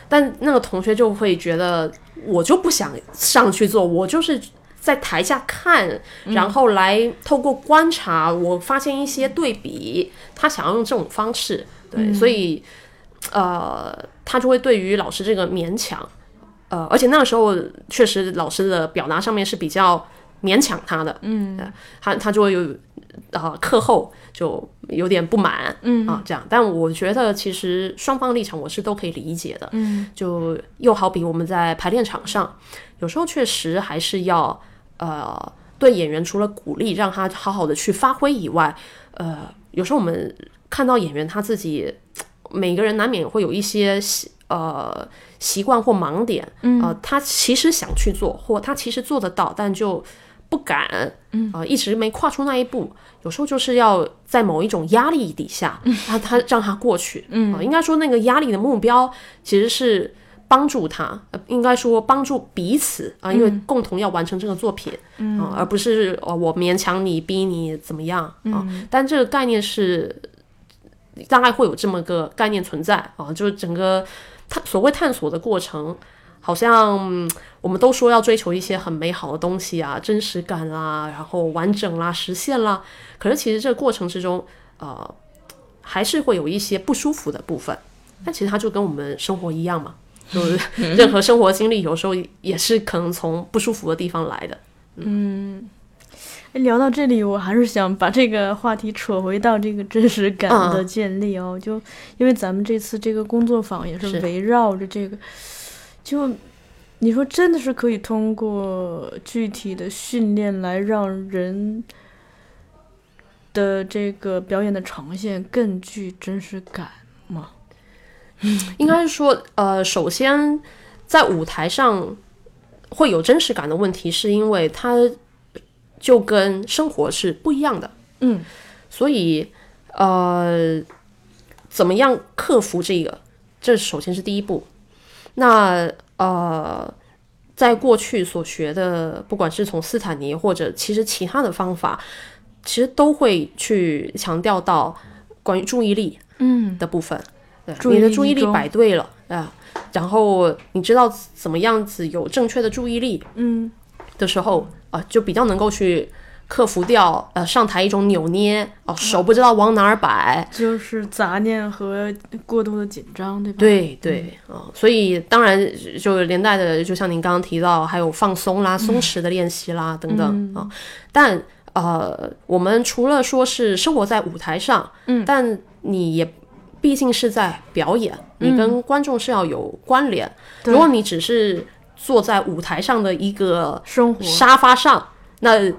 但那个同学就会觉得我就不想上去做，我就是在台下看，然后来透过观察，我发现一些对比，他想要用这种方式，对，所以。呃，他就会对于老师这个勉强，呃，而且那个时候确实老师的表达上面是比较勉强他的，嗯，他他就会有呃课后就有点不满，嗯。啊这样，但我觉得其实双方立场我是都可以理解的，嗯，就又好比我们在排练场上，有时候确实还是要呃对演员除了鼓励让他好好的去发挥以外，呃，有时候我们看到演员他自己。每个人难免会有一些习呃习惯或盲点，嗯。呃，他其实想去做，或他其实做得到，但就不敢，嗯，啊，一直没跨出那一步。有时候就是要在某一种压力底下，他他让他过去，嗯，应该说那个压力的目标其实是帮助他，应该说帮助彼此啊，因为共同要完成这个作品，嗯，而不是呃我勉强你逼你怎么样啊。但这个概念是。大概会有这么个概念存在啊，就是整个探所谓探索的过程，好像我们都说要追求一些很美好的东西啊，真实感啦，然后完整啦，实现啦。可是其实这个过程之中，呃，还是会有一些不舒服的部分。但其实它就跟我们生活一样嘛，就是 [laughs] 任何生活经历，有时候也是可能从不舒服的地方来的。嗯。聊到这里，我还是想把这个话题扯回到这个真实感的建立哦。就因为咱们这次这个工作坊也是围绕着这个，就你说真的是可以通过具体的训练来让人的这个表演的呈现更具真实感吗？[laughs] 应该是说，呃，首先在舞台上会有真实感的问题，是因为它。就跟生活是不一样的，嗯，所以呃，怎么样克服这个？这首先是第一步。那呃，在过去所学的，不管是从斯坦尼或者其实其他的方法，其实都会去强调到关于注意力，嗯的部分。对，你的注意力摆对了啊，然后你知道怎么样子有正确的注意力，嗯的时候。啊，就比较能够去克服掉呃上台一种扭捏哦，手不知道往哪儿摆，就是杂念和过度的紧张，对吧？对对啊，所以当然就连带的，就像您刚刚提到，还有放松啦、松弛的练习啦等等啊。但呃，我们除了说是生活在舞台上，嗯，但你也毕竟是在表演，你跟观众是要有关联。如果你只是坐在舞台上的一个生活。沙发上，那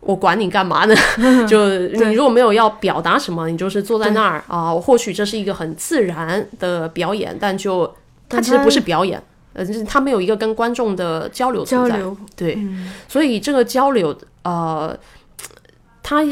我管你干嘛呢？[laughs] 就你如果没有要表达什么，你就是坐在那儿啊。或许这是一个很自然的表演，但就它其实不是表演，呃，它没有一个跟观众的交流交流。对，所以这个交流，呃，它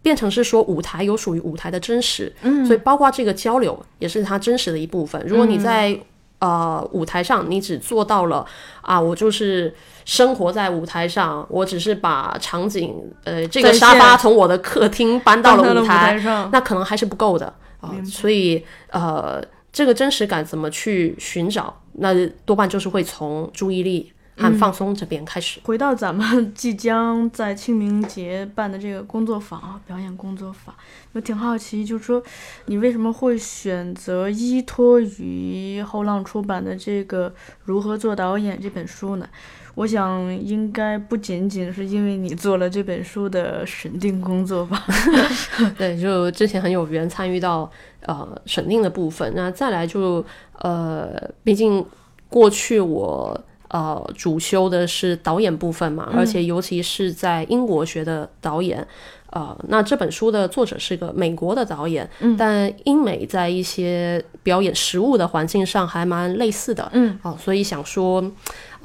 变成是说舞台有属于舞台的真实，嗯，所以包括这个交流也是它真实的一部分。如果你在呃，舞台上你只做到了啊，我就是生活在舞台上，我只是把场景呃这个沙发从我的客厅搬到了舞台上，那可能还是不够的啊。所以呃，这个真实感怎么去寻找？那多半就是会从注意力和放松这边开始。回到咱们即将在清明节办的这个工作坊啊，表演工作坊，我挺好奇，就是说你为什么会选择依托于后浪出版的这个《如何做导演》这本书呢？我想应该不仅仅是因为你做了这本书的审定工作吧？[laughs] 对，就之前很有缘参与到呃审定的部分，那再来就呃，毕竟过去我呃主修的是导演部分嘛，而且尤其是在英国学的导演。呃，那这本书的作者是个美国的导演，但英美在一些表演实物的环境上还蛮类似的，嗯，哦，所以想说，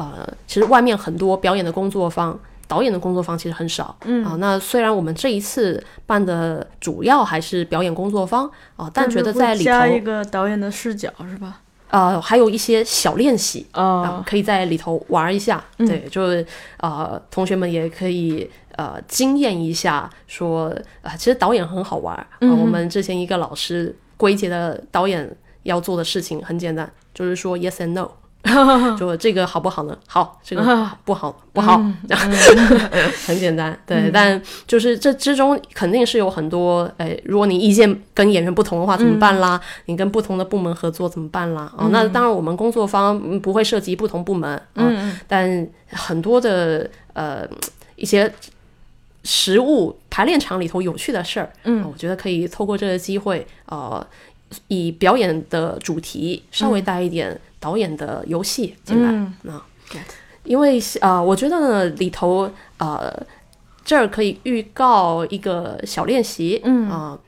呃，其实外面很多表演的工作坊，导演的工作坊其实很少，嗯啊，那虽然我们这一次办的主要还是表演工作坊啊，但觉得在里头加一个导演的视角是吧？呃，还有一些小练习啊、哦，可以在里头玩一下。嗯对，就是呃，同学们也可以呃惊艳一下说，啊，其实导演很好玩啊我们之前一个老师归结的导演要做的事情很简单，就是说 yes and no。[laughs] 就这个好不好呢？好，这个不好不好，[laughs] 很简单。对，但就是这之中肯定是有很多，哎，如果你意见跟演员不同的话，怎么办啦？你跟不同的部门合作怎么办啦？哦，那当然我们工作方嗯不会涉及不同部门啊，嗯但很多的呃一些实物排练场里头有趣的事儿，嗯啊我觉得可以透过这个机会，呃，以表演的主题稍微带一点导演的游戏进来，嗯。啊，因为呃，我觉得呢里头呃这儿可以预告一个小练习，嗯。啊、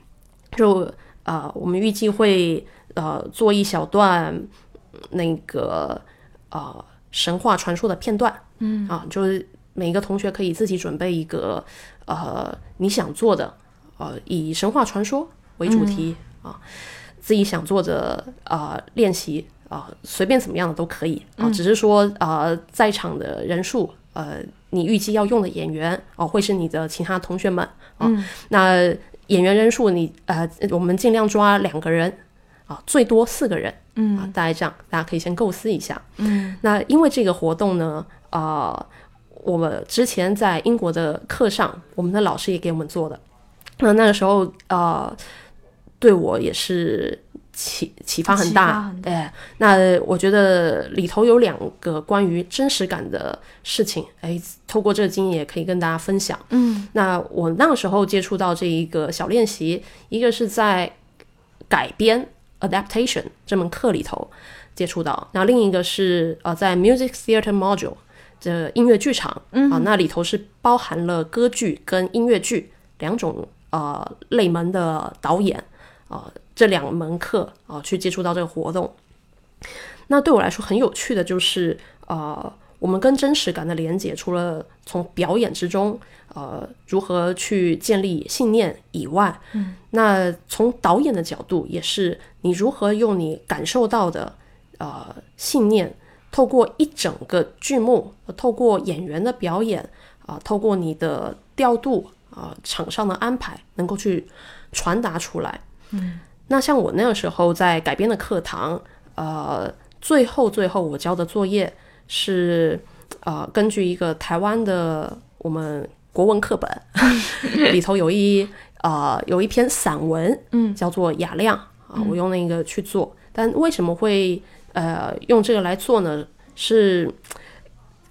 就呃我们预计会呃做一小段那个呃神话传说的片段，嗯。啊，就是每一个同学可以自己准备一个呃你想做的呃以神话传说为主题、啊，自己想做的啊、呃练习啊、随便怎么样的都可以啊，只是说啊在场的人数呃你预计要用的演员哦、会是你的其他同学们啊，那演员人数你呃我们尽量抓两个人啊，最多四个人。嗯啊，大概这样，大家可以先构思一下。嗯，那因为这个活动呢，啊、我们之前在英国的课上，我们的老师也给我们做的。那那个时候，呃，对我也是启启发很大。很大哎，那我觉得里头有两个关于真实感的事情，哎，透过这个经验也可以跟大家分享。嗯那我那个时候接触到这一个小练习，一个是在改编 adaptation 这门课里头接触到，那另一个是呃在 music theater module 的音乐剧场，嗯啊，那里头是包含了歌剧跟音乐剧两种呃类门的导演啊、这两门课啊、去接触到这个活动。那对我来说很有趣的就是呃，我们跟真实感的连接，除了从表演之中呃如何去建立信念以外，嗯，那从导演的角度也是你如何用你感受到的呃信念，透过一整个剧目，呃透过演员的表演啊、透过你的调度啊、场上的安排，能够去传达出来。嗯，那像我那个时候在改编的课堂，呃，最后最后我交的作业是呃根据一个台湾的我们国文课本 [laughs] 里头有一呃有一篇散文，嗯，叫做《雅量》啊，我用那个去做。但为什么会呃用这个来做呢？是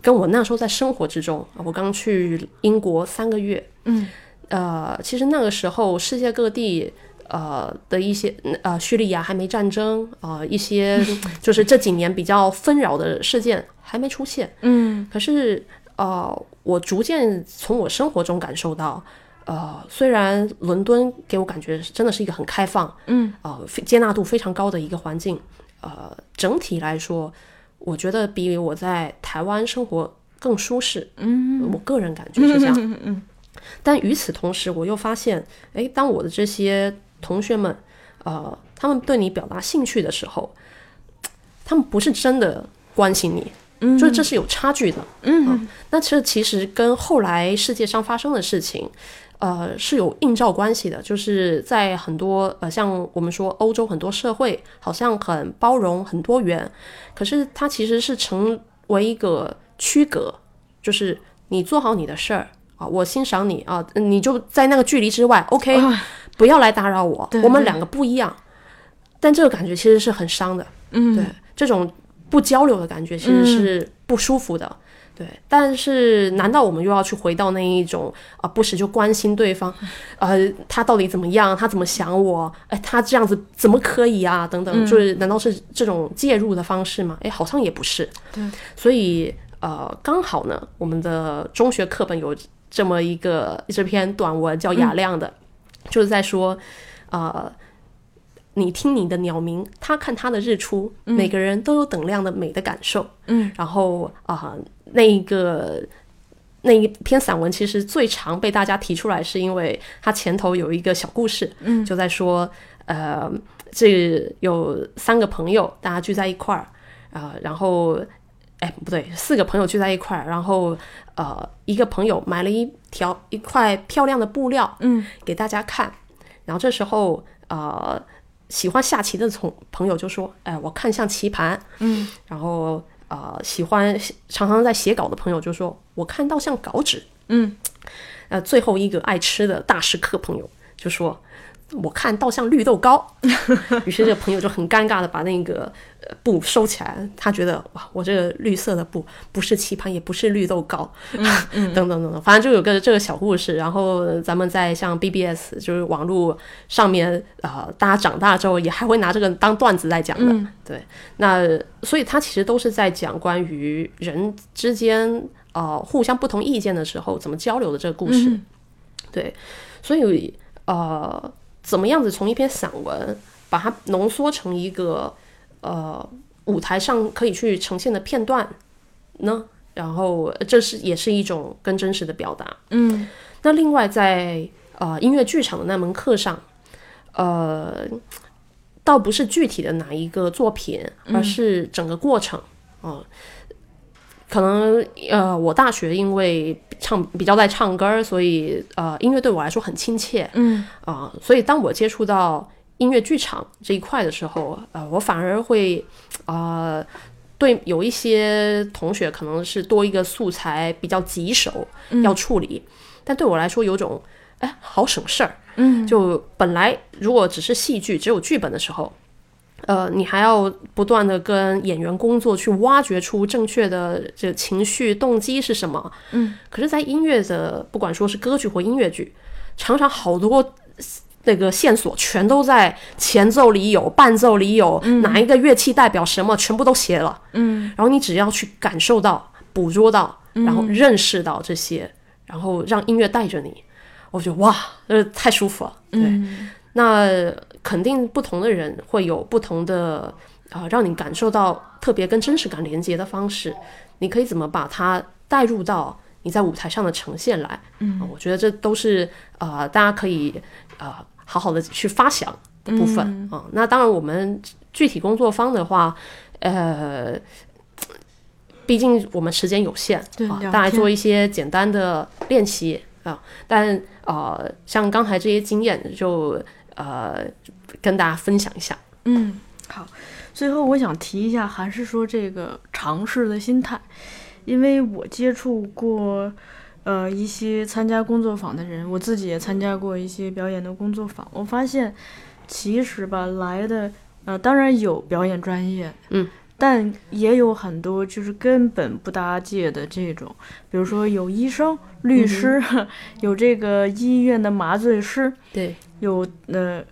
跟我那时候在生活之中，我刚去英国三个月，嗯，呃，其实那个时候世界各地。呃的一些呃叙利亚还没战争啊、呃一些 [laughs] 就是这几年比较纷扰的事件还没出现，嗯。可是呃，我逐渐从我生活中感受到，呃，虽然伦敦给我感觉真的是一个很开放，嗯，呃，接纳度非常高的一个环境，呃，整体来说，我觉得比我在台湾生活更舒适，嗯。我个人感觉是这样。嗯嗯。但与此同时，我又发现，诶，当我的这些同学们，呃，他们对你表达兴趣的时候，[tsk] 他们不是真的关心你，嗯，就是这是有差距的。嗯那这其实跟后来世界上发生的事情，呃，是有映照关系的。就是在很多呃，像我们说欧洲很多社会好像很包容、很多元，可是它其实是成为一个区隔，就是你做好你的事儿啊，我欣赏你啊，你就在那个距离之外，OK，、不要来打扰我，我们两个不一样。但这个感觉其实是很伤的，嗯，对，这种不交流的感觉其实是不舒服的。对，但是难道我们又要去回到那一种啊、不时就关心对方，[laughs] 呃，他到底怎么样，他怎么想我，哎，他这样子怎么可以啊？等等，就是难道是这种介入的方式吗？哎，好像也不是。对，所以呃，刚好呢，我们的中学课本有这么一个这篇短文叫《雅亮》的，就是在说，呃。你听你的鸟鸣，他看他的日出，每个人都有等量的美的感受。嗯，然后啊、那一个那一篇散文其实最常被大家提出来，是因为它前头有一个小故事，嗯，就在说，呃，这有三个朋友，大家聚在一块儿，啊、然后，哎，不对，四个朋友聚在一块儿，然后，呃，一个朋友买了一条一块漂亮的布料，嗯，给大家看，然后这时候，呃，喜欢下棋的从朋友就说，哎，我看像棋盘，嗯，然后。呃，喜欢常常在写稿的朋友就说：“我看到像稿纸。”嗯，呃，最后一个爱吃的大食客朋友就说：“我看倒像绿豆糕。[laughs] ”于是这个朋友就很尴尬的把那个呃布收起来，他觉得哇，我这个绿色的布不是棋盘，也不是绿豆糕，[laughs] 等等等等，反正就有个这个小故事。然后咱们在像 BBS 就是网络上面，呃，大家长大之后也还会拿这个当段子来讲的。对，那所以他其实都是在讲关于人之间呃互相不同意见的时候怎么交流的这个故事。对，所以呃，怎么样子从一篇散文把它浓缩成一个呃舞台上可以去呈现的片段呢？然后呃这是也是一种更真实的表达。嗯，那另外在呃音乐剧场的那门课上，呃，倒不是具体的哪一个作品，而是整个过程。哦、可能呃，我大学因为唱比较爱唱歌儿，所以呃，音乐对我来说很亲切。嗯啊、所以当我接触到音乐剧场这一块的时候，呃，我反而会呃，对有一些同学可能是多一个素材比较棘手要处理，但对我来说有种哎好省事儿。嗯，就本来如果只是戏剧只有剧本的时候。呃，你还要不断的跟演员工作，去挖掘出正确的这情绪动机是什么。嗯，可是，在音乐的不管说是歌剧或音乐剧，常常好多那个线索全都在前奏里有，伴奏里有，哪一个乐器代表什么，全部都写了。嗯，然后你只要去感受到、捕捉到，然后认识到这些，然后让音乐带着你，我觉得哇，呃，太舒服了。对，那肯定不同的人会有不同的啊、让你感受到特别跟真实感连接的方式。你可以怎么把它带入到你在舞台上的呈现来？嗯、我觉得这都是呃大家可以呃好好的去发想的部分啊、那当然，我们具体工作方的话，呃。毕竟我们时间有限啊，对大家做一些简单的练习啊，但呃，像刚才这些经验就呃跟大家分享一下。嗯，好。最后我想提一下，还是说这个尝试的心态，因为我接触过呃一些参加工作坊的人，我自己也参加过一些表演的工作坊，我发现其实吧来的呃当然有表演专业，嗯。但也有很多就是根本不搭界的这种，比如说有医生、律师，[laughs] 有这个医院的麻醉师，对有呃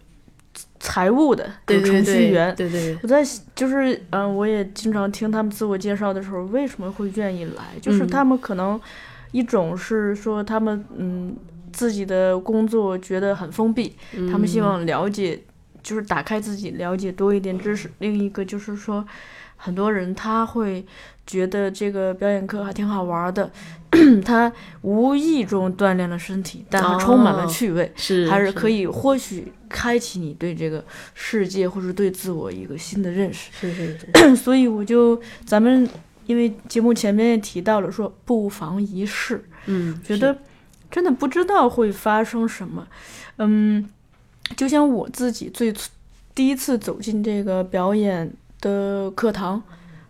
财务的，有对程序员。对对对，我在就是嗯、呃我也经常听他们自我介绍的时候，为什么会愿意来？就是嗯他们可能一种是说他们嗯自己的工作觉得很封闭，他们希望了解，就是打开自己，了解多一点知识。另一个就是说，很多人他会觉得这个表演课还挺好玩的，他无意中锻炼了身体，但还充满了哦趣味。是还是可以，或许开启你对这个世界或者对自我一个新的认识。是是是，[clears throat] 所以我就咱们因为节目前面也提到了说不妨一试，嗯，觉得真的不知道会发生什么。嗯，就像我自己最初第一次走进这个表演的课堂，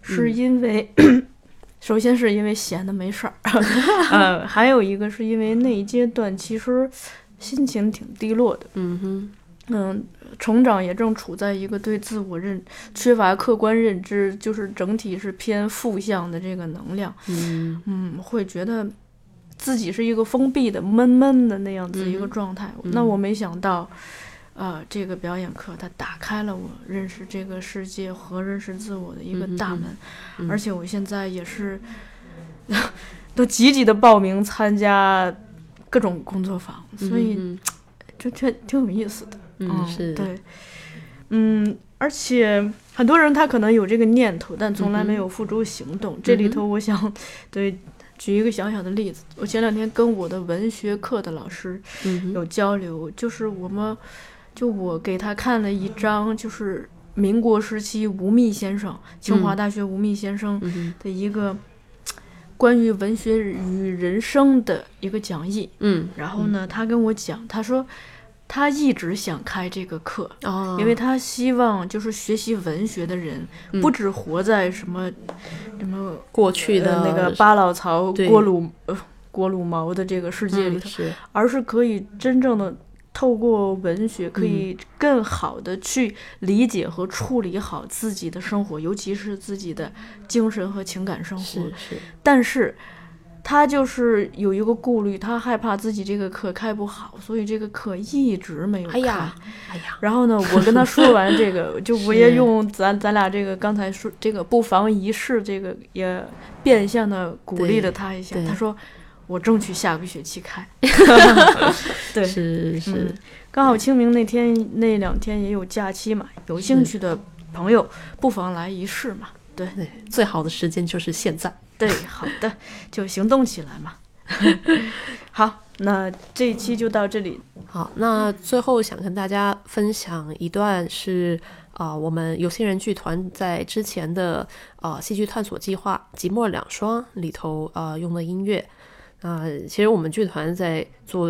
是嗯。因为、[clears throat] 首先是因为闲的没事儿，[laughs] 呃，还有一个是因为那一阶段其实心情挺低落的，嗯哼，嗯，成长也正处在一个对自我认缺乏客观认知，就是整体是偏负向的这个能量，嗯。嗯，会觉得自己是一个封闭的、闷闷的那样子一个嗯。状态。那我没想到，呃，这个表演课它打开了我认识这个世界和认识自我的一个大门，嗯而且我现在也是都积极的报名参加各种工作坊，所以嗯这这挺有意思的。嗯是，对，嗯，而且很多人他可能有这个念头，但从来没有付诸行动。这里头，我想对举一个小小的例子，我前两天跟我的文学课的老师有交流，就是我们就我给他看了一张，就是民国时期吴宓先生，清华嗯。大学吴宓先生的一个关于文学与人生的一个讲义。嗯。然后呢，他跟我讲，他说他一直想开这个课，哦，因为他希望就是学习文学的人，嗯。不只活在什么什么过去的呃那个巴老曹对。锅炉呃锅炉毛的这个世界里头，嗯是。而是可以真正的透过文学，可嗯。以更好的去理解和处理好自己的生活，尤其是自己的精神和情感生活。是是，但是他就是有一个顾虑，他害怕自己这个课开不好，所以这个课一直没有开。哎呀哎呀，然后呢，我跟他说完这个，[laughs] 就我也用咱咱俩这个刚才说这个不妨一试，这个也变相的鼓励了他一下。他说我争取下个学期开。[laughs] 对，是是嗯，刚好清明那天那两天也有假期嘛，有兴趣的朋友不妨来一试嘛。对对，最好的时间就是现在。对，好的，[laughs] 就行动起来嘛。[laughs] 好，那这一期就到这里。好，那最后想跟大家分享一段是啊、呃我们有心人剧团在之前的呃戏剧探索计划《寂寞两双》里头呃用的音乐。那、其实我们剧团在做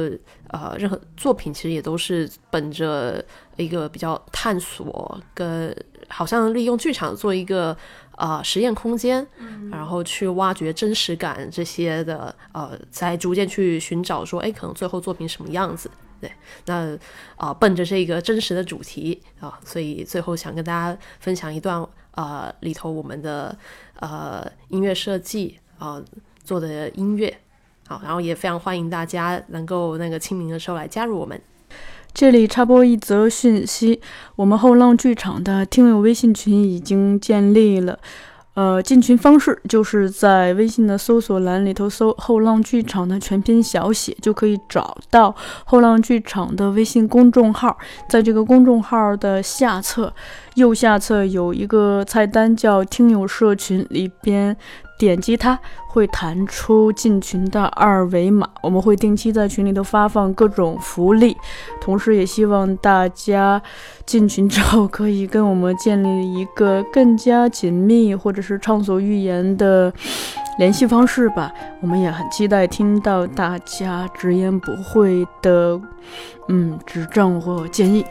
呃任何作品，其实也都是本着一个比较探索跟好像利用剧场做一个呃实验空间，然后去挖掘真实感这些的呃，再逐渐去寻找说，哎，可能最后作品什么样子。对，那啊、奔着这个真实的主题啊、所以最后想跟大家分享一段呃里头我们的呃音乐设计啊、做的音乐。好，然后也非常欢迎大家能够那个清明的时候来加入我们。这里插播一则讯息：我们后浪剧场的听友微信群已经建立了。呃，进群方式就是在微信的搜索栏里头搜“后浪剧场”的全拼小写，就可以找到后浪剧场的微信公众号。在这个公众号的下侧右下侧有一个菜单叫“听友社群”，里边点击它会弹出进群的二维码。我们会定期在群里头发放各种福利，同时也希望大家进群之后可以跟我们建立一个更加紧密或者是畅所欲言的联系方式吧。我们也很期待听到大家直言不讳的嗯指正或建议。